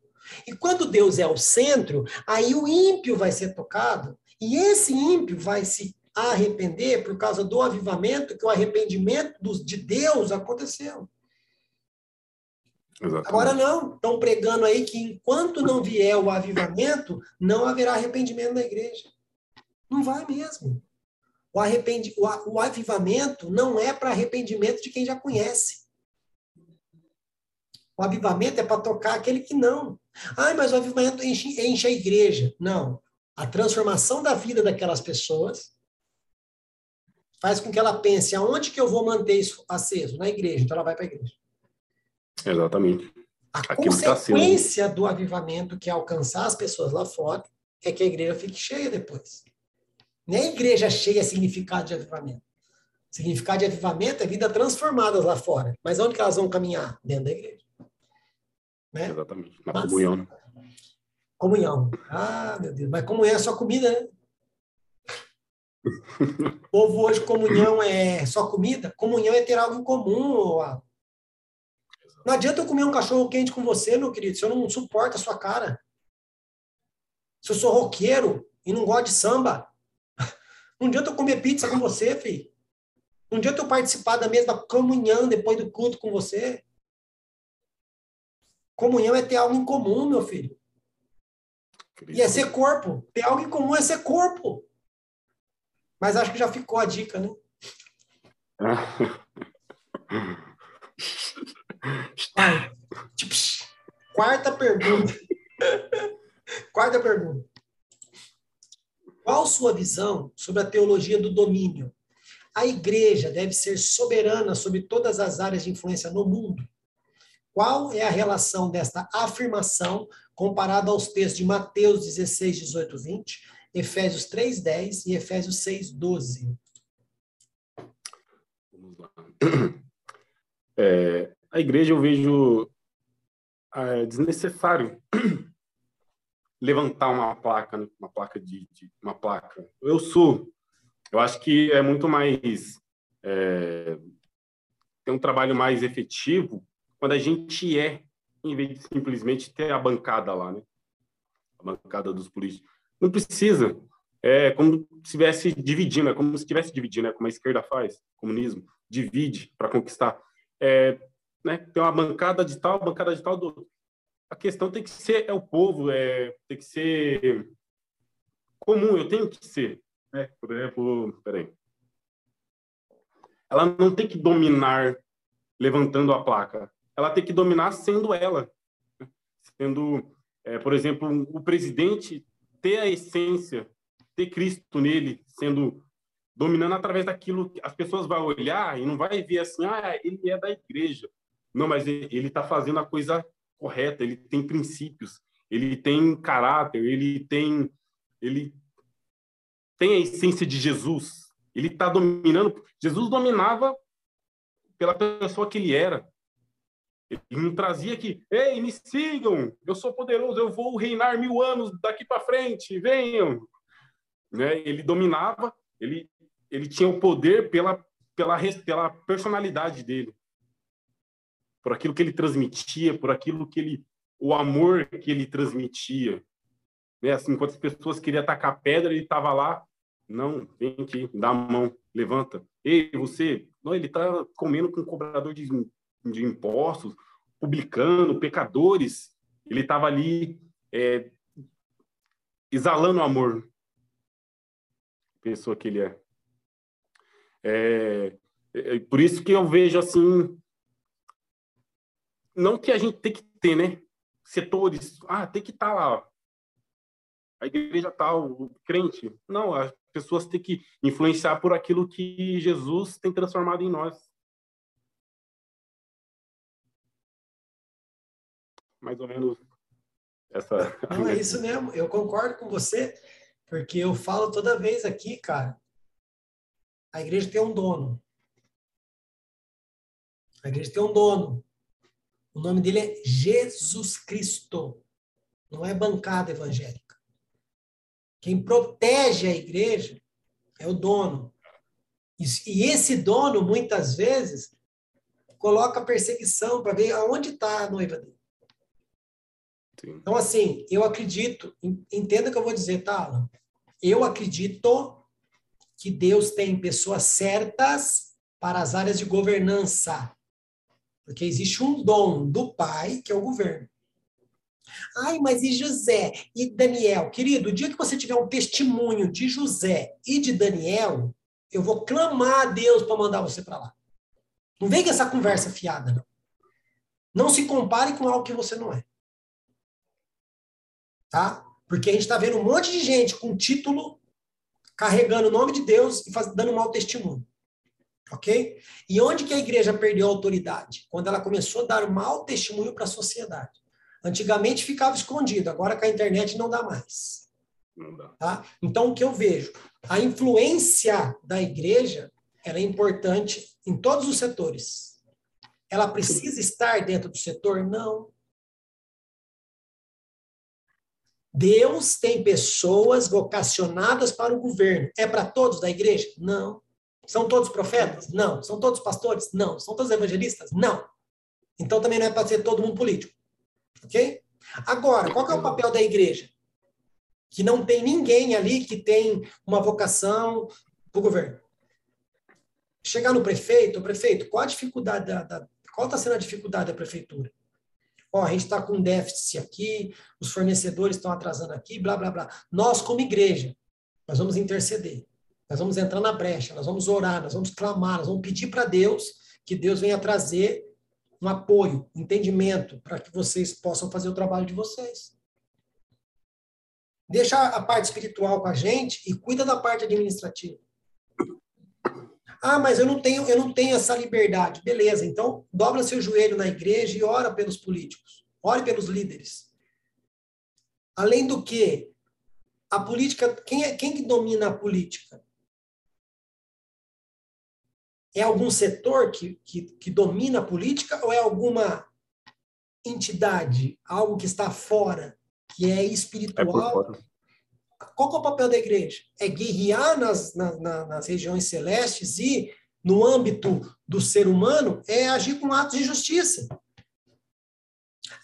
E quando Deus é o centro, aí o ímpio vai ser tocado, e esse ímpio vai se arrepender por causa do avivamento, que o arrependimento de Deus aconteceu. Exatamente. Agora não, estão pregando aí que enquanto não vier o avivamento, não haverá arrependimento na igreja. Não vai mesmo. O, arrependi, o, avivamento não é para arrependimento de quem já conhece. O avivamento é para tocar aquele que não. Ah, mas o avivamento enche, enche a igreja. Não. A transformação da vida daquelas pessoas faz com que ela pense aonde que eu vou manter isso aceso? Na igreja. Então ela vai para a igreja. Exatamente. A Aquilo tá consequência do avivamento, que é alcançar as pessoas lá fora, é que a igreja fique cheia depois. Nem igreja cheia é significado de avivamento. Significado de avivamento é vida transformadas lá fora. Mas onde que elas vão caminhar? Dentro da igreja. Né? Exatamente. Na Mas, comunhão, né? Comunhão. Ah, meu Deus. Mas comunhão é só comida, né? o povo hoje, comunhão é só comida? Comunhão é ter algo em comum. Não adianta eu comer um cachorro quente com você, meu querido, se eu não suporto a sua cara. Se eu sou roqueiro e não gosto de samba. Não adianta eu comer pizza com você, filho. Não adianta eu participar da mesma comunhão depois do culto com você. Comunhão é ter algo em comum, meu filho. E é ser corpo. Ter algo em comum é ser corpo. Mas acho que já ficou a dica, né? Ai, tipo, quarta pergunta. quarta pergunta. Qual sua visão sobre a teologia do domínio? A igreja deve ser soberana sobre todas as áreas de influência no mundo. Qual é a relação desta afirmação comparada aos textos de Mateus 16, 18, 20, Efésios 3, 10 e Efésios 6, 12? Vamos lá. É, a igreja eu vejo é, desnecessário levantar uma placa, né? uma placa de, de, uma placa. Eu sou. Eu acho que é muito mais é, tem um trabalho mais efetivo quando a gente é, em vez de simplesmente ter a bancada lá, né? A bancada dos políticos. Não precisa. É como se estivesse dividindo, é como se estivesse dividindo, é como a esquerda faz, comunismo, divide para conquistar. É, né? Tem uma bancada de tal, bancada de tal do a questão tem que ser é o povo, é, tem que ser comum, eu tenho que ser. Né? Por exemplo, peraí. Ela não tem que dominar levantando a placa. Ela tem que dominar sendo ela. Sendo, é, por exemplo, o presidente ter a essência, ter Cristo nele, sendo dominando através daquilo que as pessoas vão olhar e não vai ver assim, ah, ele é da igreja. Não, mas ele está fazendo a coisa correta, ele tem princípios, ele tem caráter, ele tem ele tem a essência de Jesus. Ele está dominando. Jesus dominava pela pessoa que ele era. Ele não trazia que, ei, me sigam, eu sou poderoso, eu vou reinar mil anos daqui para frente, venham. Né? Ele dominava, ele, ele tinha o poder pela, pela, pela personalidade dele por aquilo que ele transmitia, por aquilo que ele, o amor que ele transmitia. Né? Assim, enquanto as pessoas queriam atacar pedra, ele estava lá, não, vem aqui, dá a mão, levanta. Ei, você, não, ele está comendo com um cobrador de, de impostos, publicando, pecadores. Ele estava ali é, exalando amor. Pessoa que ele é. é. É, por isso que eu vejo assim não que a gente tem que ter, né? Setores, ah, tem que estar tá lá. A igreja tal, o crente. Não, as pessoas têm que influenciar por aquilo que Jesus tem transformado em nós. Mais ou menos essa. Não, é isso mesmo. Eu concordo com você, porque eu falo toda vez aqui, cara. A igreja tem um dono. A igreja tem um dono. O nome dele é Jesus Cristo. Não é bancada evangélica. Quem protege a igreja é o dono. E esse dono, muitas vezes, coloca perseguição para ver aonde está a noiva dele. Sim. Então, assim, eu acredito, entenda o que eu vou dizer, tá, Alan? Eu acredito que Deus tem pessoas certas para as áreas de governança. Porque existe um dom do pai, que é o governo. Ai, mas e José e Daniel? Querido, o dia que você tiver um testemunho de José e de Daniel, eu vou clamar a Deus para mandar você para lá. Não vem com essa conversa fiada, não. Não se compare com algo que você não é. Tá? Porque a gente está vendo um monte de gente com título, carregando o nome de Deus e faz, dando mau testemunho. Ok? E onde que a igreja perdeu a autoridade? Quando ela começou a dar mau testemunho para a sociedade. Antigamente ficava escondido, agora com a internet não dá mais. Não dá. Tá? Então, o que eu vejo? A influência da igreja ela é importante em todos os setores. Ela precisa estar dentro do setor? Não. Deus tem pessoas vocacionadas para o governo. É para todos da igreja? Não. São todos profetas? Não. São todos pastores? Não. São todos evangelistas? Não. Então também não é para ser todo mundo político. Ok? Agora, qual é o papel da igreja? Que não tem ninguém ali que tem uma vocação para o governo. Chegar no prefeito, prefeito, qual a dificuldade da, da qual está sendo a dificuldade da prefeitura? Ó, a gente está com déficit aqui, os fornecedores estão atrasando aqui, blá, blá, blá. Nós, como igreja, nós vamos interceder. Nós vamos entrar na brecha, nós vamos orar, nós vamos clamar, nós vamos pedir para Deus que Deus venha trazer um apoio, um entendimento, para que vocês possam fazer o trabalho de vocês. Deixa a parte espiritual com a gente e cuida da parte administrativa. Ah, mas eu não tenho, eu não tenho essa liberdade. Beleza, então dobra seu joelho na igreja e ora pelos políticos. Ore pelos líderes. Além do que, a política, quem é quem que domina a política? É algum setor que, que, que domina a política ou é alguma entidade, algo que está fora, que é espiritual? É qual é o papel da igreja? É guerrear nas, nas, nas regiões celestes e, no âmbito do ser humano, é agir com atos de justiça.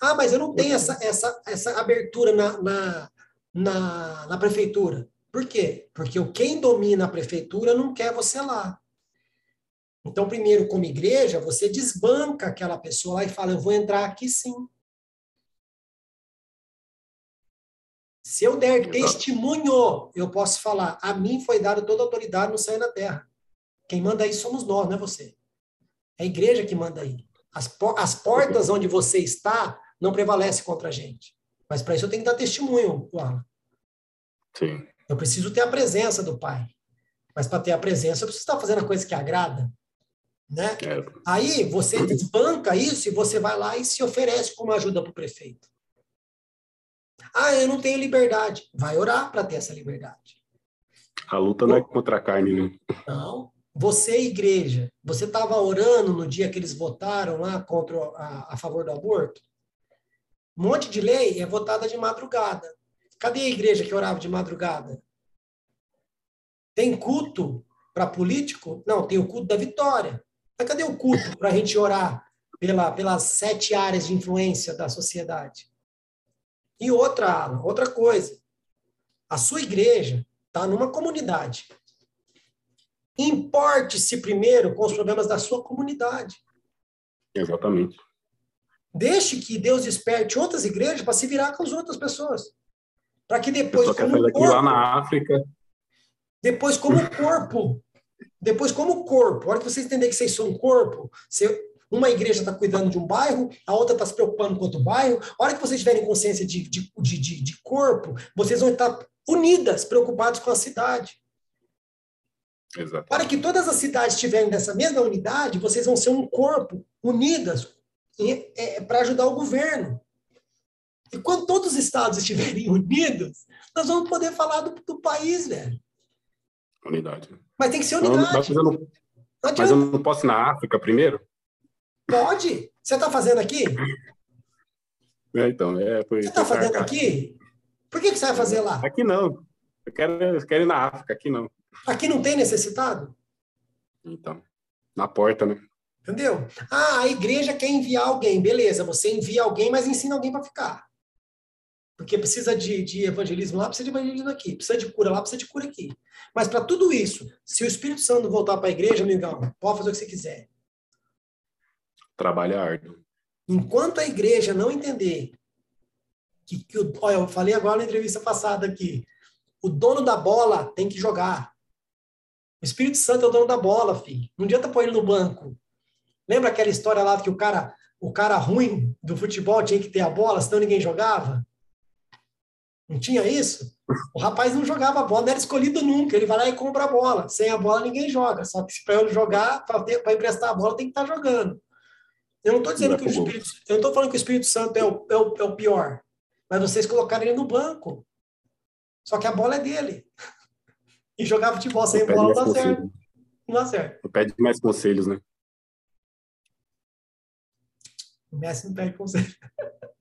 Ah, mas eu não tenho essa, essa, essa abertura na, na, na, na prefeitura. Por quê? Porque quem domina a prefeitura não quer você lá. Então, primeiro, como igreja, você desbanca aquela pessoa lá e fala: eu vou entrar aqui sim. Se eu der testemunho, eu posso falar: a mim foi dada toda a autoridade no céu e na terra. Quem manda aí somos nós, não é você. É a igreja que manda aí. As, as portas onde você está não prevalecem contra a gente. Mas para isso eu tenho que dar testemunho, Alan. Sim. Eu preciso ter a presença do Pai. Mas para ter a presença, eu preciso estar fazendo a coisa que agrada. Né? É. Aí você desbanca isso e você vai lá e se oferece como ajuda para o prefeito. Ah, eu não tenho liberdade. Vai orar para ter essa liberdade. A luta não é contra a carne, né? Não. Você, igreja, você estava orando no dia que eles votaram lá contra a, a favor do aborto? Um monte de lei é votada de madrugada. Cadê a igreja que orava de madrugada? Tem culto para político? Não, tem o culto da vitória. Mas cadê o culto para a gente orar pela, pelas sete áreas de influência da sociedade? E outra, outra coisa. A sua igreja está numa comunidade. Importe-se primeiro com os problemas da sua comunidade. Exatamente. Deixe que Deus desperte outras igrejas para se virar com as outras pessoas. Para que depois. Como corpo, lá na África. Depois, como corpo. Depois, como corpo. A hora que vocês entenderem que vocês são um corpo, você uma igreja está cuidando de um bairro, a outra está se preocupando com outro bairro. A hora que vocês tiverem consciência de, de, de, de corpo, vocês vão estar unidas, preocupados com a cidade. Exato. Para que todas as cidades estiverem nessa mesma unidade, vocês vão ser um corpo, unidas, é, para ajudar o governo. E quando todos os estados estiverem unidos, nós vamos poder falar do, do país, velho. Unidade. Mas tem que ser unidade. Não, mas, eu não, mas eu não posso ir na África primeiro? Pode. Você está fazendo aqui? É, então, é, foi, você está fazendo aqui? Por que, que você vai fazer lá? Aqui não. Eu quero, eu quero ir na África, aqui não. Aqui não tem necessitado? Então, na porta, né? Entendeu? Ah, a igreja quer enviar alguém. Beleza, você envia alguém, mas ensina alguém para ficar. Porque precisa de, de, evangelismo lá, precisa de evangelismo aqui. Precisa de cura lá, precisa de cura aqui. Mas para tudo isso, se o Espírito Santo voltar para a igreja, amigão, pode fazer o que você quiser trabalho árduo. Enquanto a igreja não entender que, que o, olha, eu falei agora na entrevista passada aqui, o dono da bola tem que jogar. O Espírito Santo é o dono da bola, filho. Não adianta pôr ele no banco. Lembra aquela história lá que o cara, o cara ruim do futebol tinha que ter a bola, senão ninguém jogava? Não tinha isso? O rapaz não jogava a bola, não era escolhido nunca. Ele vai lá e compra a bola. Sem a bola, ninguém joga. Só que para eu jogar, para emprestar a bola, tem que estar tá jogando. Eu não estou dizendo que o Espírito, eu não estou falando que o Espírito Santo é o, é o, é o pior, mas vocês colocaram ele no banco. Só que a bola é dele. E jogar futebol sem bola não dá certo. Não dá certo. Não pede mais conselhos, né? O mestre não pede conselho.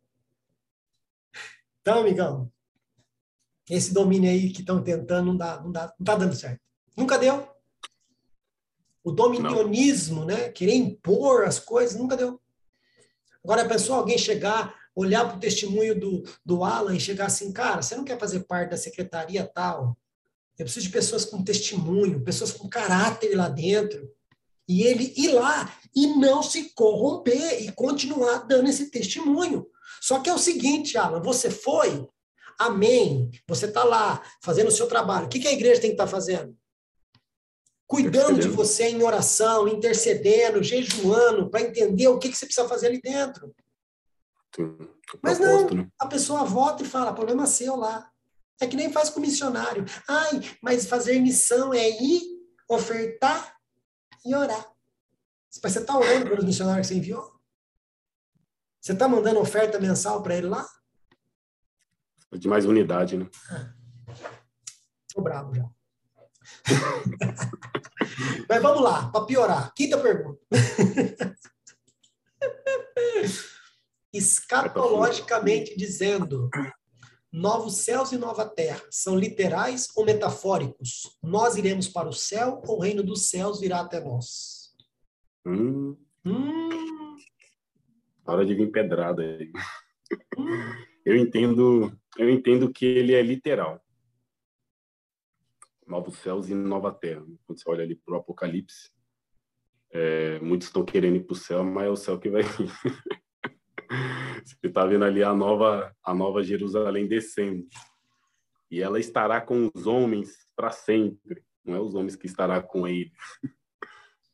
Então, amigão, esse domínio aí que estão tentando não dá, não dá, não tá dando certo. Nunca deu. O dominionismo, né? Querer impor as coisas, nunca deu. Agora, pensou alguém chegar, olhar para o testemunho do, do Alan e chegar assim, cara, você não quer fazer parte da secretaria tal? Eu preciso de pessoas com testemunho, pessoas com caráter lá dentro. E ele ir lá e não se corromper e continuar dando esse testemunho. Só que é o seguinte, Alan, você foi, amém, você está lá fazendo o seu trabalho. O que, que a igreja tem que estar tá fazendo? Cuidando de você em oração, intercedendo, jejuando, para entender o que, que você precisa fazer ali dentro. Mas não, né? a pessoa vota e fala, problema seu lá. É que nem faz com missionário. Ai, mas fazer missão é ir, ofertar e orar. Mas você está orando pelos missionários que você enviou? Você está mandando oferta mensal para ele lá? De mais unidade, né? Estou bravo já. Mas vamos lá, para piorar. Quinta pergunta. Escatologicamente dizendo, novos céus e nova terra são literais ou metafóricos? Nós iremos para o céu ou o reino dos céus virá até nós? Hum. Hum. Hora de vir pedrada aí. Hum. Eu entendo, eu entendo que ele é literal. Novos céus e nova terra. Quando você olha ali para o Apocalipse, é, muitos estão querendo ir para o céu, mas é o céu que vai vir. Você está vendo ali a nova, a nova Jerusalém descendo. E ela estará com os homens para sempre. Não é os homens que estará com ele.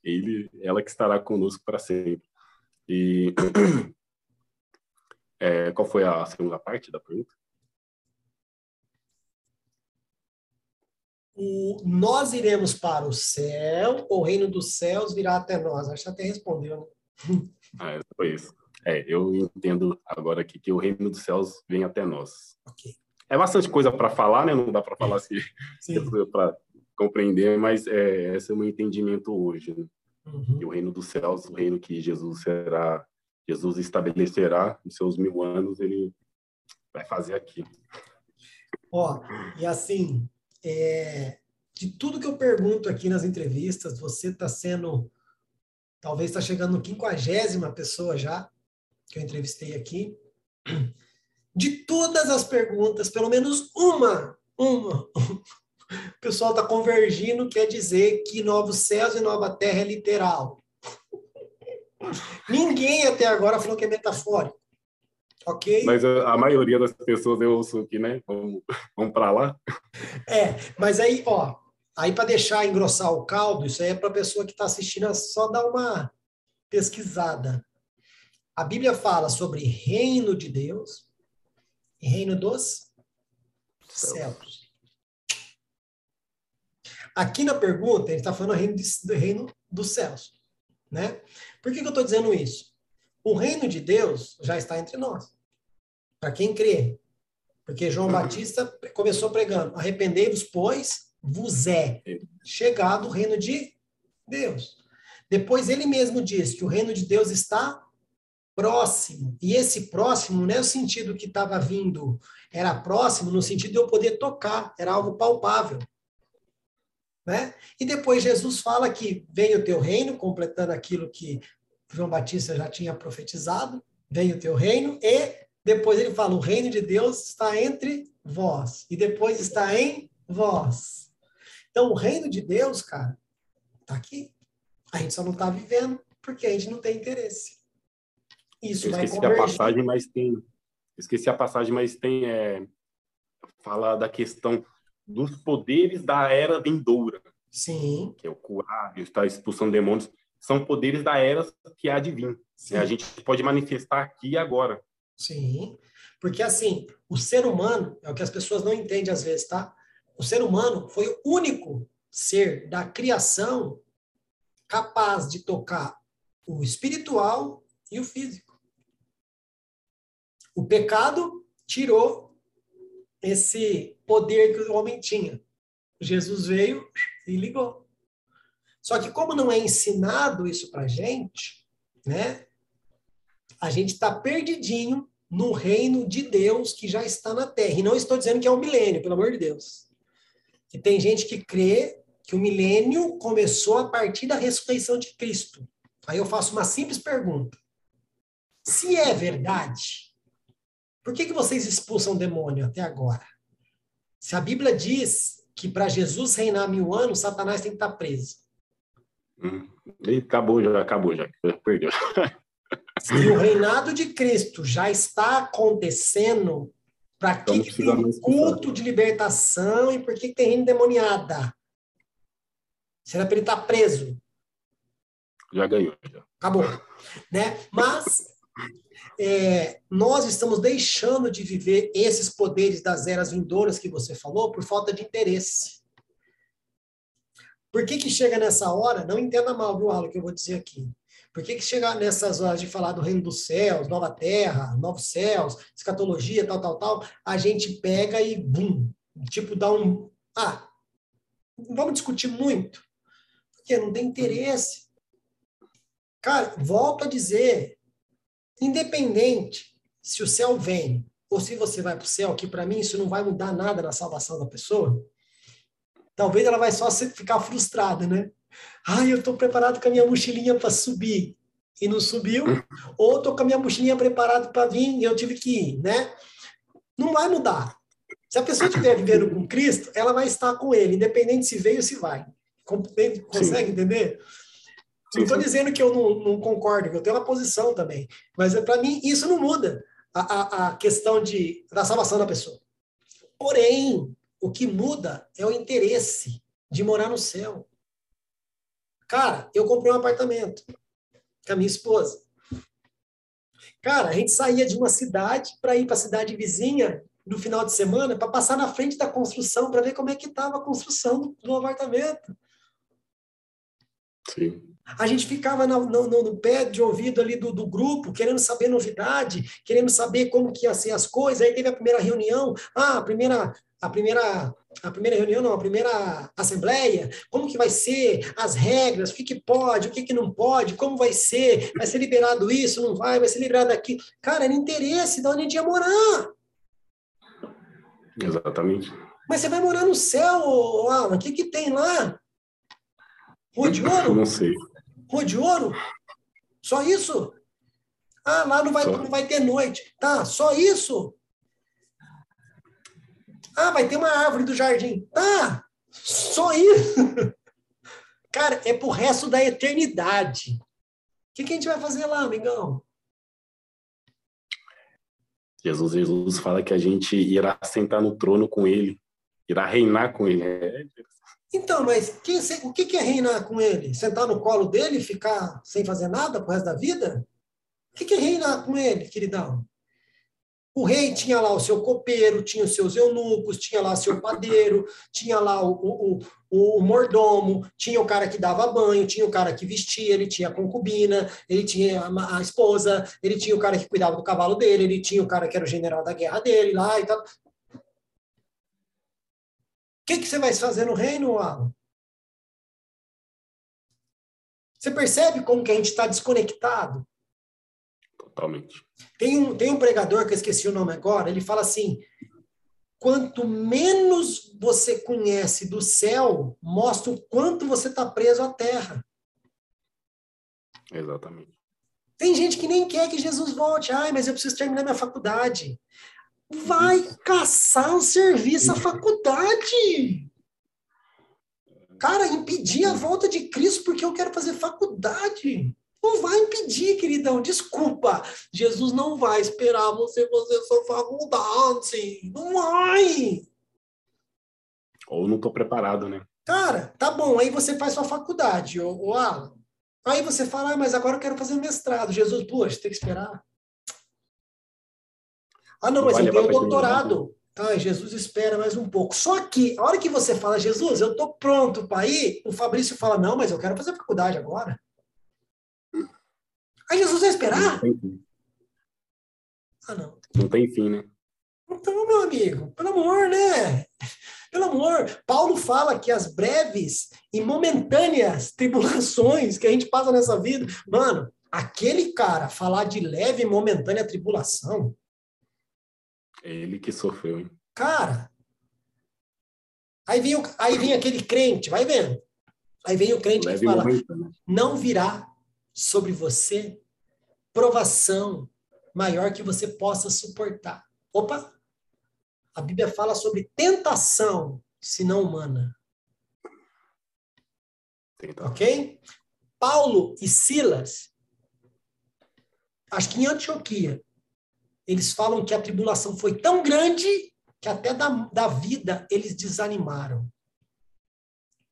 ele ela que estará conosco para sempre. E é, qual foi a segunda parte da pergunta? O, nós iremos para o céu, o reino dos céus virá até nós. Acho que até respondeu, né? ah, foi isso. É, eu entendo agora aqui que o reino dos céus vem até nós. Okay. É bastante coisa para falar, né? Não dá para falar assim para compreender, mas é, esse é o meu entendimento hoje. Né? Uhum. O reino dos céus, o reino que Jesus será, Jesus estabelecerá nos seus mil anos, ele vai fazer aqui. Ó, e assim, é, de tudo que eu pergunto aqui nas entrevistas, você está sendo, talvez está chegando no quinquagésima pessoa já que eu entrevistei aqui, de todas as perguntas, pelo menos uma, uma, o pessoal está convergindo, quer dizer que novos céus e nova terra é literal. Ninguém até agora falou que é metafórico. Ok? Mas a, a maioria das pessoas eu ouço aqui, né? Vamos, vamos para lá. É, mas aí, ó, aí para deixar engrossar o caldo, isso aí é para a pessoa que está assistindo é só dar uma pesquisada. A Bíblia fala sobre reino de Deus e reino dos céus. Aqui na pergunta, ele está falando reino do reino dos céus. Né? Por que, que eu estou dizendo isso? O reino de Deus já está entre nós. Para quem crê. Porque João Batista começou pregando: arrependei-vos, pois vos é chegado o reino de Deus. Depois ele mesmo diz que o reino de Deus está próximo. E esse próximo não é o sentido que estava vindo, era próximo no sentido de eu poder tocar, era algo palpável. Né? E depois Jesus fala que vem o teu reino, completando aquilo que João Batista já tinha profetizado, vem o teu reino, e depois ele fala: o reino de Deus está entre vós, e depois está em vós. Então, o reino de Deus, cara, está aqui. A gente só não está vivendo porque a gente não tem interesse. Isso eu esqueci a passagem, mas tem. Esqueci a passagem, mas tem. É, fala da questão dos poderes da era vindoura. Sim. Que é o curar, está expulsando demônios. São poderes da era que há de vir. Sim. A gente pode manifestar aqui e agora. Sim. Porque, assim, o ser humano, é o que as pessoas não entendem às vezes, tá? O ser humano foi o único ser da criação capaz de tocar o espiritual e o físico. O pecado tirou esse poder que o homem tinha. Jesus veio e ligou. Só que como não é ensinado isso pra gente, né? A gente está perdidinho no reino de Deus que já está na Terra. E não estou dizendo que é um milênio, pelo amor de Deus. E tem gente que crê que o milênio começou a partir da ressurreição de Cristo. Aí eu faço uma simples pergunta. Se é verdade, por que, que vocês expulsam demônio até agora? Se a Bíblia diz que para Jesus reinar mil anos, Satanás tem que estar preso. Hum, e acabou já, acabou já, perdeu. Se o reinado de Cristo já está acontecendo, para que, que tem culto de libertação e por que, que tem reino demoniada? Será para ele estar preso? Já ganhou. Já. Acabou. Né? Mas é, nós estamos deixando de viver esses poderes das eras vindouras que você falou por falta de interesse. Por que, que chega nessa hora? Não entenda mal, viu, Alan, que eu vou dizer aqui. Por que, que chega nessas horas de falar do reino dos céus, nova terra, novos céus, escatologia, tal, tal, tal, a gente pega e bum, tipo dá um. Ah, vamos discutir muito, porque não tem interesse. Cara, volto a dizer, Independente se o céu vem ou se você vai para o céu, que para mim isso não vai mudar nada na salvação da pessoa, talvez ela vai só ficar frustrada, né? Ah, eu estou preparado com a minha mochilinha para subir e não subiu, ou estou com a minha mochilinha preparada para vir e eu tive que ir, né? Não vai mudar. Se a pessoa estiver vivendo com Cristo, ela vai estar com Ele, independente se veio ou se vai. Consegue Sim. entender? Não estou dizendo que eu não, não, concordo, que eu tenho uma posição também. Mas para mim isso não muda a, a, a, questão de, da salvação da pessoa. Porém, o que muda é o interesse de morar no céu. Cara, eu comprei um apartamento com a minha esposa. Cara, a gente saía de uma cidade para ir para a cidade vizinha no final de semana para passar na frente da construção para ver como é que estava a construção do, do apartamento. Sim. A gente ficava no, no, no, pé de ouvido ali do, do grupo, querendo saber novidade, querendo saber como que ia ser as coisas. Aí teve a primeira reunião, ah, a primeira, a primeira, a primeira reunião, não, a primeira assembleia, como que vai ser, as regras, o que, que pode, o que, que não pode, como vai ser, vai ser liberado isso, não vai, vai ser liberado aquilo. Cara, era interesse de onde a gente ia morar. Exatamente. Mas você vai morar no céu, Alan, o que, que tem lá? Rua de ouro? Não sei. Rua de ouro? Só isso? Ah, lá não vai, não vai ter noite. Tá, só isso? Ah, vai ter uma árvore do jardim. Tá, só isso. Cara, é pro resto da eternidade. O que, que a gente vai fazer lá, amigão? Jesus, Jesus fala que a gente irá sentar no trono com ele, irá reinar com ele. É então, mas que, o que é reinar com ele? Sentar no colo dele e ficar sem fazer nada pro resto da vida? O que é reinar com ele, queridão? O rei tinha lá o seu copeiro, tinha os seus eunucos, tinha lá seu padeiro, tinha lá o, o, o, o, mordomo, tinha o cara que dava banho, tinha o cara que vestia, ele tinha a concubina, ele tinha a, a, esposa, ele tinha o cara que cuidava do cavalo dele, ele tinha o cara que era o general da guerra dele lá e tal. O que, que você vai fazer no reino, Alan? Você percebe como que a gente está desconectado? Totalmente. Tem um, tem um pregador que eu esqueci o nome agora, ele fala assim: quanto menos você conhece do céu, mostra o quanto você está preso à terra. Exatamente. Tem gente que nem quer que Jesus volte. Ai, mas eu preciso terminar minha faculdade vai caçar o serviço à faculdade. Cara, impedir a volta de Cristo porque eu quero fazer faculdade. Não vai impedir, queridão. Desculpa. Jesus não vai esperar você fazer sua faculdade. Não vai. Ou não estou preparado, né? Cara, tá bom. Aí você faz sua faculdade, ô Alan. Aí você fala, ah, mas agora eu quero fazer mestrado. Jesus, poxa, tem que esperar. Ah, não, mas eu tenho doutorado. Ah, Jesus espera mais um pouco. Só que, a hora que você fala, Jesus, eu estou pronto para ir, o Fabrício fala, não, mas eu quero fazer faculdade agora. Aí Jesus vai esperar? Ah, não. Não tem fim, né? Então, meu amigo, pelo amor, né? Pelo amor, Paulo fala que as breves e momentâneas tribulações que a gente passa nessa vida, mano, aquele cara falar de leve e momentânea tribulação. Ele que sofreu, hein? Cara, aí vem, o, aí vem aquele crente, vai vendo. Aí vem o crente leve que fala: não virá sobre você provação maior que você possa suportar. Opa! A Bíblia fala sobre tentação, se não humana. Ok? Paulo e Silas, acho que em Antioquia, eles falam que a tribulação foi tão grande que até da, da vida eles desanimaram.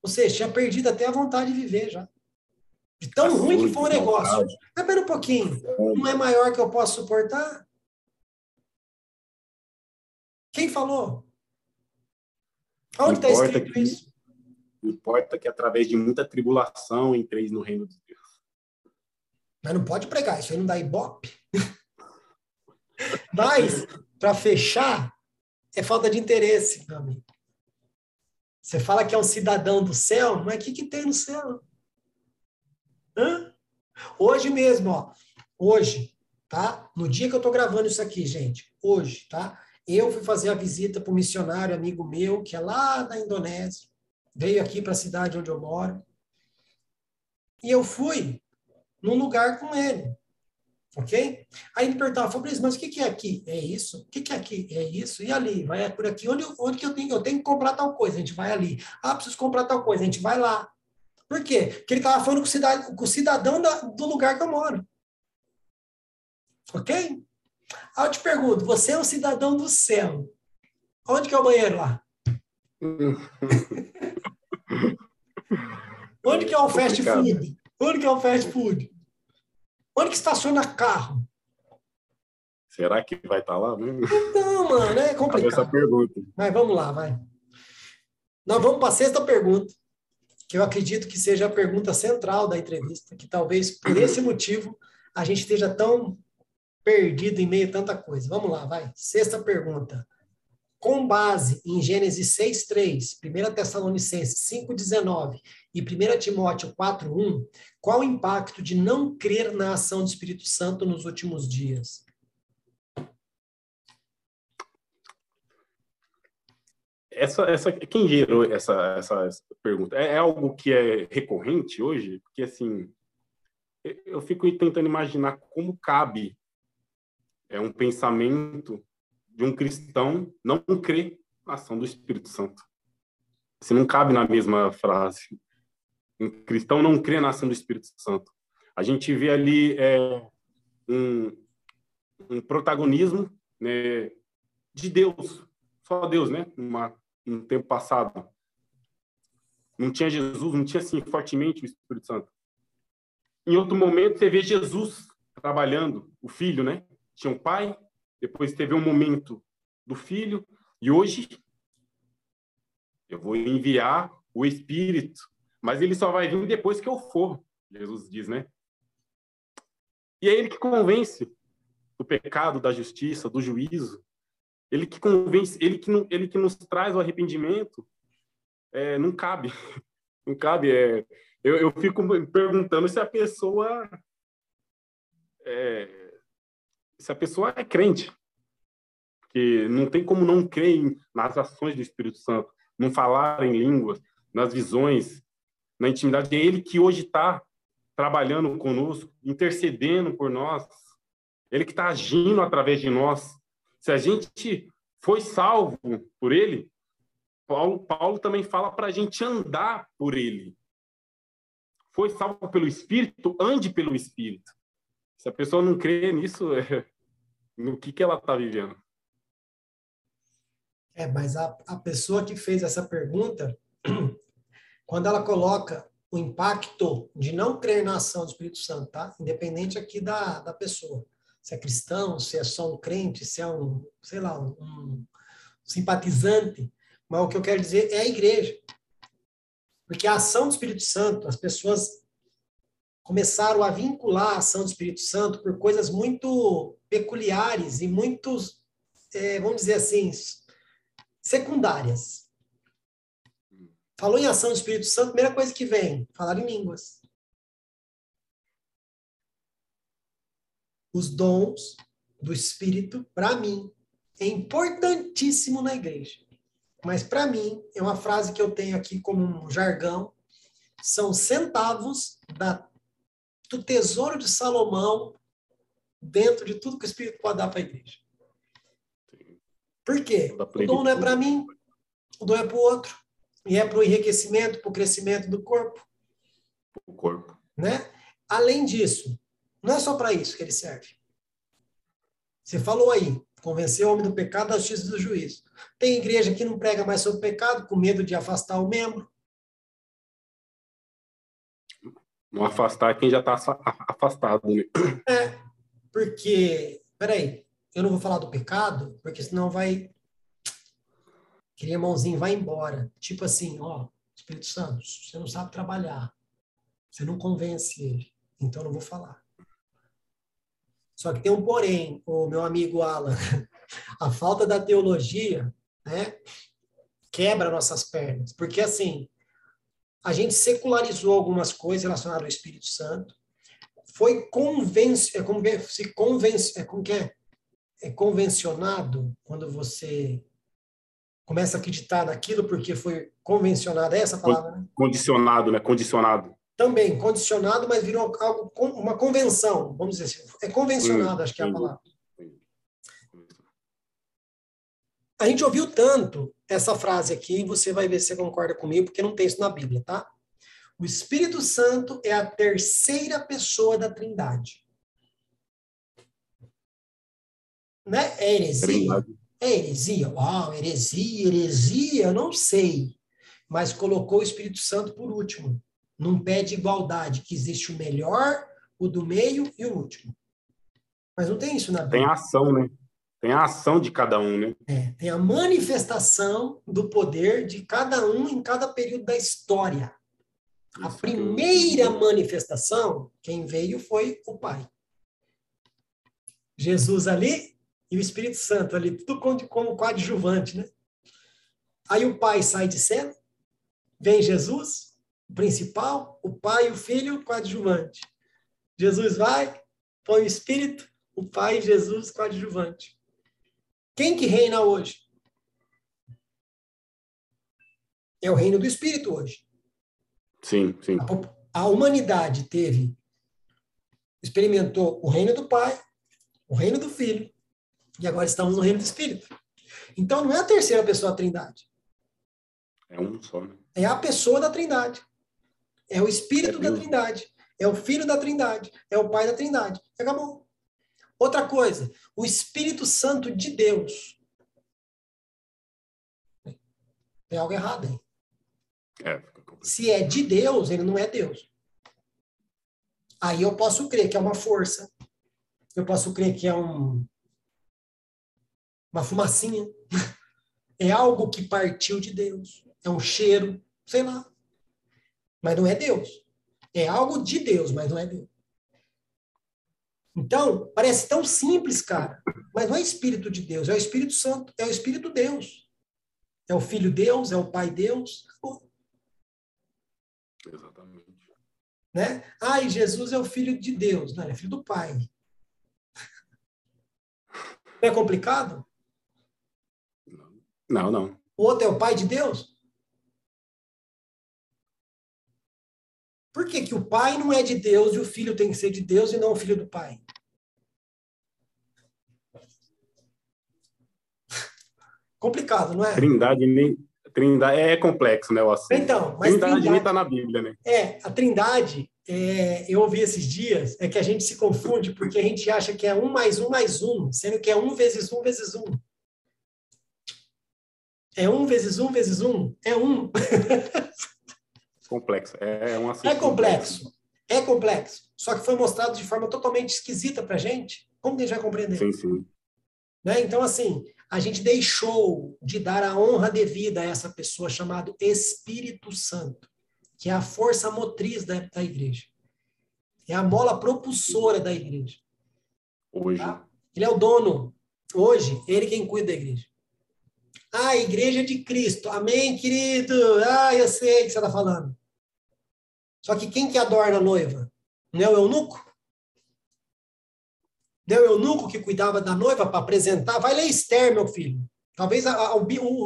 Ou seja, tinha perdido até a vontade de viver já. De tão ruim que foi o negócio. Mas pera um pouquinho. Não é maior que eu posso suportar? Quem falou? Onde está escrito que, isso? Importa que através de muita tribulação entreis no reino de Deus. Mas não pode pregar, isso aí não dá ibope. Mas, para fechar, é falta de interesse, meu amigo. Você fala que é um cidadão do céu, mas o que, que tem no céu? Hã? Hoje mesmo, ó. Hoje, tá? No dia que eu estou gravando isso aqui, gente. Hoje, tá? Eu fui fazer a visita para um missionário amigo meu, que é lá da Indonésia, veio aqui para a cidade onde eu moro. E eu fui num lugar com ele. Ok? Aí ele perguntava, Fabrício, mas o que, é aqui? É isso? O que, é aqui? É isso? E ali? Vai por aqui. Onde, onde que eu tenho? Eu tenho que comprar tal coisa, a gente vai ali. Ah, preciso comprar tal coisa, a gente vai lá. Por quê? Porque ele estava falando com o cidadão, com o cidadão da, do lugar que eu moro. Ok? Aí eu te pergunto, você é um cidadão do céu. Onde que é o banheiro lá? Onde que é o fast food? Onde que é o fast food? Onde que estaciona carro? Será que vai estar tá lá mesmo? Então, mano, é complicado. Essa pergunta. Mas vamos lá, vai. Nós vamos para a sexta pergunta, que eu acredito que seja a pergunta central da entrevista, que talvez por esse motivo a gente esteja tão perdido em meio a tanta coisa. Vamos lá, vai. Sexta pergunta. Com base em Gênesis 6:3, 1 Tessalonicenses 5:19 e 1 Timóteo 4:1, qual o impacto de não crer na ação do Espírito Santo nos últimos dias? Essa, essa, quem gerou essa, essa, essa pergunta? É, é algo que é recorrente hoje? Porque, assim, eu fico tentando imaginar como cabe é um pensamento de um cristão não crer na ação do Espírito Santo. Se não cabe na mesma frase. Um cristão não crê na ação do Espírito Santo. A gente vê ali é, um, um, protagonismo né, de Deus, só Deus, né? Uma, um tempo passado. Não tinha Jesus, não tinha assim fortemente o Espírito Santo. Em outro momento, você vê Jesus trabalhando, o Filho, né? tinha um pai, depois teve um momento do filho, e hoje eu vou enviar o Espírito, mas ele só vai vir depois que eu for, Jesus diz, né? E é ele que convence do pecado, da justiça, do juízo. Ele que convence, ele que, ele que nos traz o arrependimento. É, não cabe, não cabe. É, eu, eu fico perguntando se a pessoa é, se a pessoa é crente. Porque não tem como não crer nas ações do Espírito Santo, não falar em línguas, nas visões, na intimidade. É Ele que hoje está trabalhando conosco, intercedendo por nós. Ele que está agindo através de nós. Se a gente foi salvo por Ele, Paulo, Paulo também fala para a gente andar por Ele. Foi salvo pelo Espírito, ande pelo Espírito. Se a pessoa não crê nisso, é, no que, que ela está vivendo? É, mas a, a pessoa que fez essa pergunta, quando ela coloca o impacto de não crer na ação do Espírito Santo, tá? Independente aqui da, da pessoa. Se é cristão, se é só um crente, se é um, sei lá, um, simpatizante. Mas o que eu quero dizer é a igreja. Porque a ação do Espírito Santo, as pessoas começaram a vincular a ação do Espírito Santo por coisas muito peculiares e muitos é, vamos dizer assim, secundárias. Falou em ação do Espírito Santo, primeira coisa que vem, falar em línguas. Os dons do Espírito, para mim, é importantíssimo na igreja. Mas para mim, é uma frase que eu tenho aqui como um jargão, são centavos da, do tesouro de Salomão dentro de tudo que o Espírito pode dar para a igreja. Por quê? O dom não é para mim, o dom é para o outro. E é para o enriquecimento, para o crescimento do corpo. O corpo. Né? Além disso, não é só para isso que ele serve. Você falou aí, convencer o homem do pecado, da justiça do juízo. Tem igreja que não prega mais sobre o pecado, com medo de afastar o membro. Não afastar quem já está afastado. Né? É, porque, peraí, eu não vou falar do pecado, porque senão vai. Aquele irmãozinho vai embora. Tipo assim, ó, Espírito Santo, você não sabe trabalhar. Você não convence ele. Então não vou falar. Só que tem um porém, o meu amigo Alan. A falta da teologia, né, quebra nossas pernas. Porque assim, a gente secularizou algumas coisas relacionadas ao Espírito Santo. Foi convence, é como se convence, é como que é? é convencionado quando você começa a acreditar naquilo porque foi convencionado, é essa palavra, né? Condicionado, né? Condicionado. Também, condicionado, mas virou algo, uma convenção, vamos dizer assim. É convencionado, sim, acho que é a palavra. A gente ouviu tanto essa frase aqui, você vai ver se você concorda comigo, porque não tem isso na Bíblia, tá? O Espírito Santo é a terceira pessoa da Trindade. Né? É heresia? É heresia. Uau, heresia, heresia, não sei. Mas colocou o Espírito Santo por último. Num pé de igualdade, que existe o melhor, o do meio e o último. Mas não tem isso na Bíblia. Tem ação, né? Tem a ação de cada um, né? É, tem a manifestação do poder de cada um em cada período da história. A primeira manifestação, quem veio foi o Pai. Jesus ali e o Espírito Santo ali, tudo como, coadjuvante, né? Aí o pai sai de cena, vem Jesus, o principal, o pai, o filho, coadjuvante. Jesus vai, põe o Espírito, o pai e Jesus coadjuvante. Quem que reina hoje? É o reino do Espírito hoje. Sim, sim. A, a humanidade teve, experimentou o reino do Pai, o reino do Filho e agora estamos no reino do Espírito. Então não é a terceira pessoa da Trindade. É um só, né? É a pessoa da Trindade. É o Espírito é da Trindade. É o Filho da Trindade. É o Pai da Trindade. Acabou. Outra coisa, o Espírito Santo de Deus. Tem algo errado aí. É, Se é de Deus, ele não é Deus. Aí eu posso crer que é uma força. Eu posso crer que é um, uma fumacinha. É algo que partiu de Deus. É um cheiro, sei lá. Mas não é Deus. É algo de Deus, mas não é Deus. Então, parece tão simples, cara, mas não é Espírito de Deus, é o Espírito Santo, é o Espírito Deus. É o Filho Deus, é o Pai Deus. Exatamente. Né? E Jesus é o Filho de Deus. Não, ele é filho do Pai. Não é complicado? Não, não. O outro é o pai de Deus? Por que, que o pai não é de Deus e o filho tem que ser de Deus e não o filho do pai? Complicado, não é? Trindade nem. Trindade é complexo, né? O assunto. Então, mas trindade, trindade nem está na Bíblia, né? É, a Trindade, é, eu ouvi esses dias, é que a gente se confunde porque a gente acha que é um mais um mais um, sendo que é um vezes um vezes um. É um vezes um vezes um? É um. complexo. É, um É complexo. É complexo. Só que foi mostrado de forma totalmente esquisita para gente. Como que a gente vai compreender? Sim, sim. Né? Então, assim, a gente deixou de dar a honra devida a essa pessoa chamada Espírito Santo, que é a força motriz da, da igreja. É a mola propulsora da igreja. Hoje. Tá? Ele é o dono. Hoje, ele quem cuida da igreja. Ah, igreja de Cristo. Amém, querido? Ah, eu sei o que você está falando. Só que quem que adorna a noiva? Não é o eunuco? Não é o eunuco que cuidava da noiva para apresentar? Vai ler Esther, meu filho. Talvez a, a, o,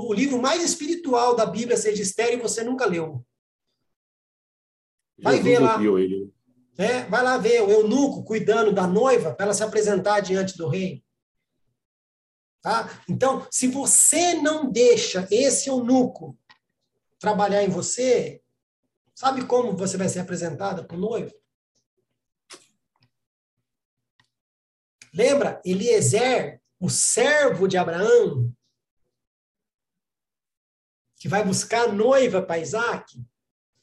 o, livro mais espiritual da Bíblia seja Esther e você nunca leu. Vai Jesus ver lá. É, vai lá ver o eunuco cuidando da noiva para ela se apresentar diante do rei. Tá? Então, se você não deixa esse eunuco trabalhar em você, sabe como você vai ser apresentada para o noivo? Lembra, Eliezer, o servo de Abraão, que vai buscar noiva para Isaac?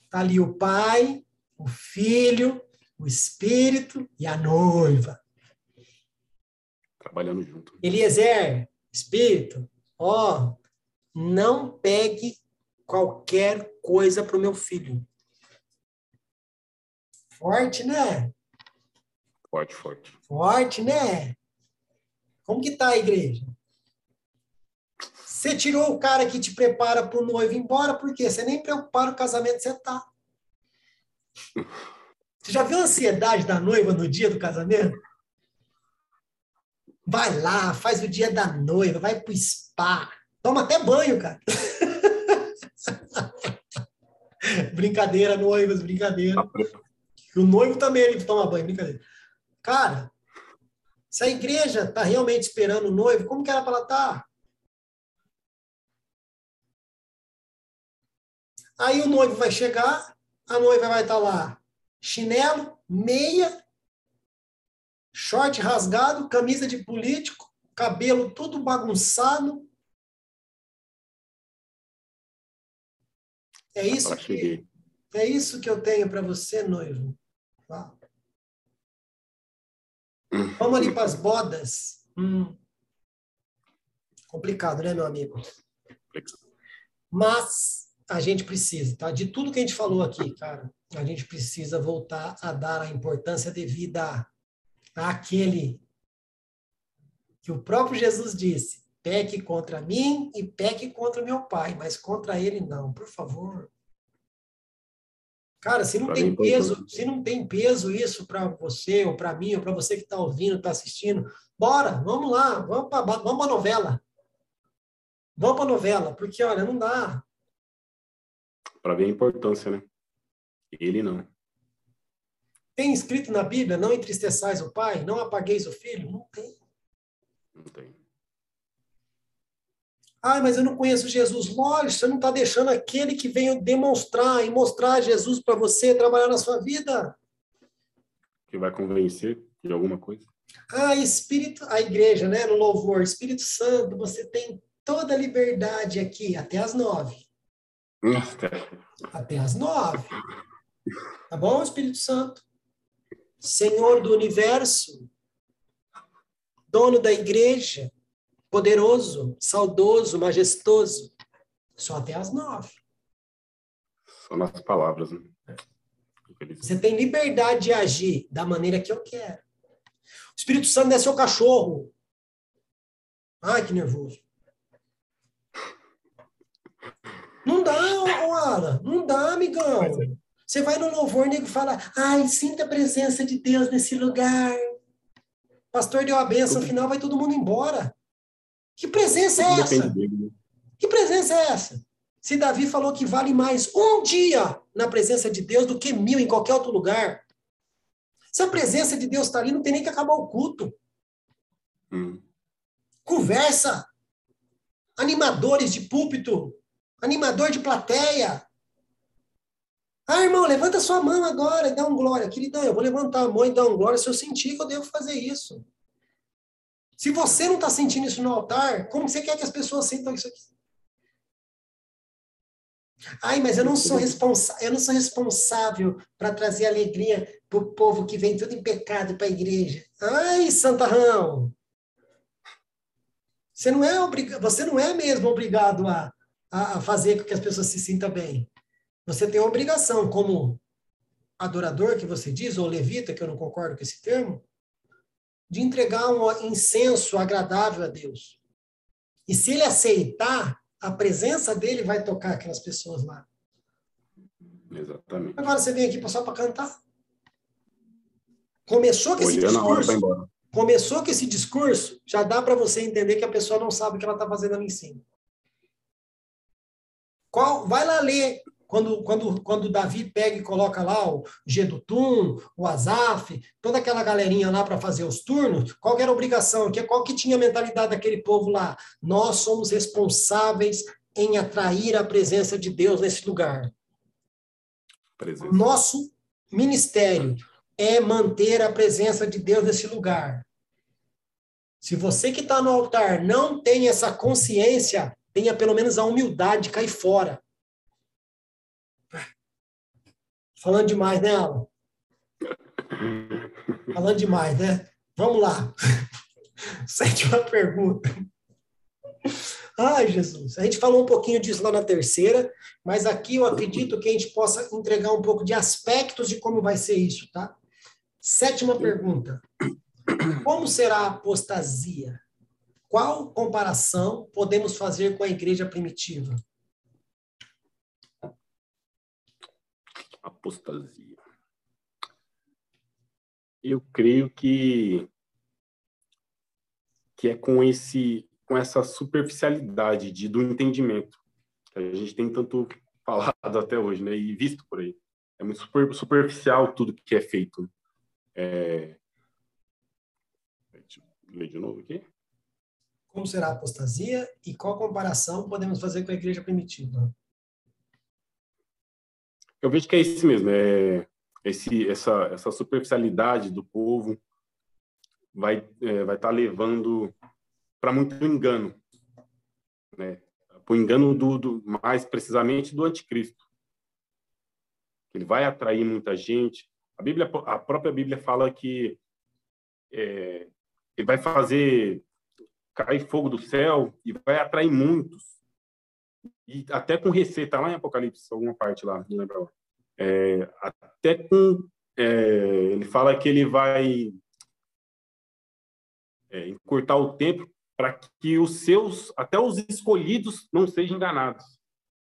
Está ali o pai, o filho, o espírito e a noiva. Trabalhando junto. Eliezer, Espírito, ó, não pegue qualquer coisa para o meu filho. Forte, né? Forte, forte. Forte, né? Como que tá a igreja? Você tirou o cara que te prepara para o noivo embora, por quê? Você nem preocupar o casamento você tá. Você já viu a ansiedade da noiva no dia do casamento? Vai lá, faz o dia da noiva, vai pro spa, toma até banho, cara. brincadeira, noivas, brincadeira. O noivo também ele toma banho, brincadeira. Cara, se a igreja está realmente esperando o noivo, como que era para ela estar? Tá? Aí o noivo vai chegar, a noiva vai estar tá lá, chinelo, meia short rasgado, camisa de político, cabelo todo bagunçado. É isso que é isso que eu tenho para você, noivo. Tá? Vamos ali para as bodas. Hum. Complicado, né, meu amigo? Mas a gente precisa, tá? De tudo que a gente falou aqui, cara, a gente precisa voltar a dar a importância devida aquele que o próprio Jesus disse: peque contra mim e peque contra meu pai, mas contra ele não, por favor. Cara, se não pra tem mim, peso, se não tem peso isso para você ou para mim ou para você que está ouvindo, está assistindo, bora, vamos lá, vamos para vamos para novela. Vamos para novela, porque olha, não dá. Para ver a importância, né? Ele não. Tem escrito na Bíblia, não entristeçais o pai, não apagueis o filho? Não tem. Não tem. Ah, mas eu não conheço Jesus. Lógico, você não está deixando aquele que veio demonstrar e mostrar Jesus para você trabalhar na sua vida. Que vai convencer de alguma coisa. Ah, Espírito, a igreja, né, no louvor, Espírito Santo, você tem toda a liberdade aqui, até as nove. até as nove. Tá bom, Espírito Santo? Senhor do universo, dono da igreja, poderoso, saudoso, majestoso. Só até as nove. Só nas palavras, né? Você tem liberdade de agir da maneira que eu quero. O Espírito Santo é seu cachorro. Ai, que nervoso. Não dá, Ala. Não dá, amigão. Você vai no louvor, nego fala, ai, sinta a presença de Deus nesse lugar. O pastor deu a benção, no final vai todo mundo embora. Que presença é essa? Né? Que presença é essa? Se Davi falou que vale mais um dia na presença de Deus do que mil em qualquer outro lugar. Se a presença de Deus está ali, não tem nem que acabar o culto. Hum. Conversa. Animadores de púlpito. Animador de plateia. Ah, irmão, levanta sua mão agora e dá um glória. Queridão, eu vou levantar a mão e dar um glória se eu sentir que eu devo fazer isso. Se você não está sentindo isso no altar, como você quer que as pessoas sintam isso aqui? Ai, mas eu não sou, responsa eu não sou responsável para trazer alegria para o povo que vem tudo em pecado para a igreja. Ai, santarrão! Você não é, você não é mesmo obrigado a, a fazer com que as pessoas se sintam bem. Você tem a obrigação, como adorador que você diz, ou levita, que eu não concordo com esse termo, de entregar um incenso agradável a Deus. E se ele aceitar, a presença dele vai tocar aquelas pessoas lá. Exatamente. Agora você vem aqui só para cantar. Começou com esse hora discurso. Começou com esse discurso, já dá para você entender que a pessoa não sabe o que ela está fazendo ali em cima. Qual, vai lá ler quando, quando, quando Davi pega e coloca lá o Gedutum, o Azaf, toda aquela galerinha lá para fazer os turnos, qual era a obrigação? Que- Qual que tinha a mentalidade daquele povo lá? Nós somos responsáveis em atrair a presença de Deus nesse lugar. Presença. Nosso ministério é manter a presença de Deus nesse lugar. Se você que está no altar não tem essa consciência, tenha pelo menos a humildade de cair fora. Falando demais, né, Alan? Falando demais, né? Vamos lá. Sétima pergunta. Ai, Jesus. A gente falou um pouquinho disso lá na terceira, mas aqui eu acredito que a gente possa entregar um pouco de aspectos de como vai ser isso, tá? Sétima pergunta. Como será a apostasia? Qual comparação podemos fazer com a igreja primitiva? Apostasia. Eu creio que que é com esse com essa superficialidade de, do entendimento que a gente tem tanto falado até hoje, né, e visto por aí. É muito super, superficial tudo que é feito. É... Deixa eu ler de novo aqui. Como será a apostasia e qual comparação podemos fazer com a igreja primitiva? Eu vejo que é isso mesmo, é esse, essa, essa superficialidade do povo vai é, vai estar levando para muito engano, né? Para o engano do, do mais precisamente do anticristo. Ele vai atrair muita gente. A Bíblia, a própria Bíblia fala que é, ele vai fazer cair fogo do céu e vai atrair muitos e até com receita lá em Apocalipse, alguma parte lá, não lembro. É, até com é, ele fala que ele vai é, encurtar o tempo para que os seus, até os escolhidos, não sejam enganados.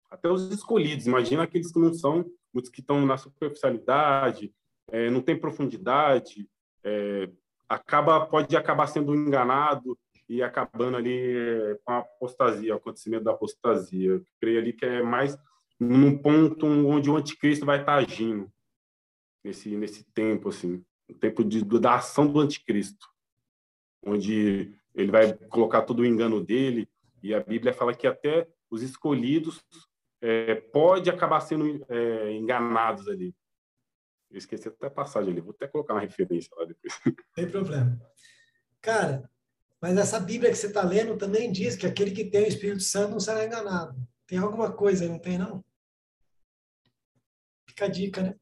Até os escolhidos. Imagina aqueles que não são, muitos que estão na superficialidade, é, não tem profundidade, é, acaba pode acabar sendo enganado e acabando ali é, com a apostasia, o acontecimento da apostasia. Eu creio ali que é mais num ponto onde o anticristo vai estar agindo nesse nesse tempo assim, o tempo de, da ação do anticristo, onde ele vai colocar todo o engano dele e a Bíblia fala que até os escolhidos é, pode acabar sendo é, enganados ali. Eu esqueci até a passagem ali, vou até colocar uma referência lá depois. Tem problema. Cara, mas essa Bíblia que você está lendo também diz que aquele que tem o Espírito Santo não será enganado. Tem alguma coisa aí, não tem, não? Fica a dica, né?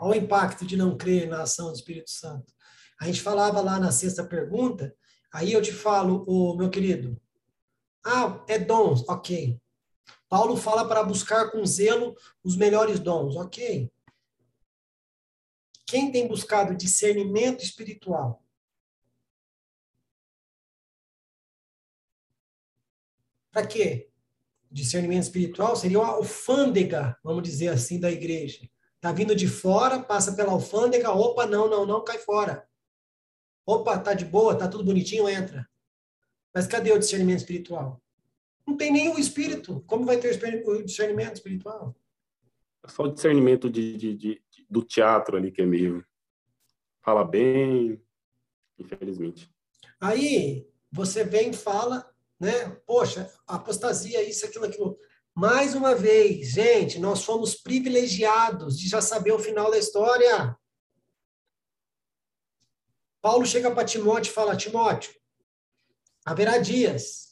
Olha o impacto de não crer na ação do Espírito Santo. A gente falava lá na sexta pergunta, aí eu te falo, o meu querido, ah, é dons, ok. Paulo fala para buscar com zelo os melhores dons, ok. Quem tem buscado discernimento espiritual? Para quê? Discernimento espiritual seria uma alfândega, vamos dizer assim, da igreja. Tá vindo de fora, passa pela alfândega, opa, não, não, não, cai fora. Opa, tá de boa, tá tudo bonitinho, entra. Mas cadê o discernimento espiritual? Não tem nem o espírito. Como vai ter o discernimento espiritual? É só o discernimento de, de, de, do teatro ali que é meio. Fala bem, infelizmente. Aí você vem e fala, né? Poxa, apostasia, isso, aquilo, aquilo. Mais uma vez, gente, nós fomos privilegiados de já saber o final da história. Paulo chega para Timóteo e fala: Timóteo, haverá dias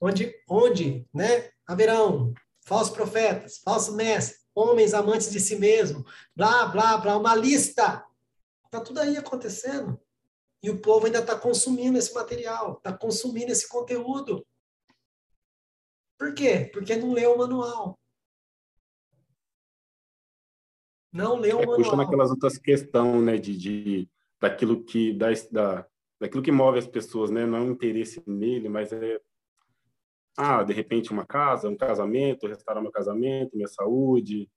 onde, onde né, haverão falsos profetas, falsos mestres, homens amantes de si mesmo, blá, blá, blá, uma lista. Está tudo aí acontecendo. E o povo ainda está consumindo esse material, está consumindo esse conteúdo. Por quê? Porque não leu o manual. Não leu o É, manual. puxa naquelas outras questões, né, de, de daquilo que da, da, daquilo que move as pessoas, né? Não é um interesse nele, mas é ah, de repente uma casa, um casamento, restaurar meu casamento, minha saúde,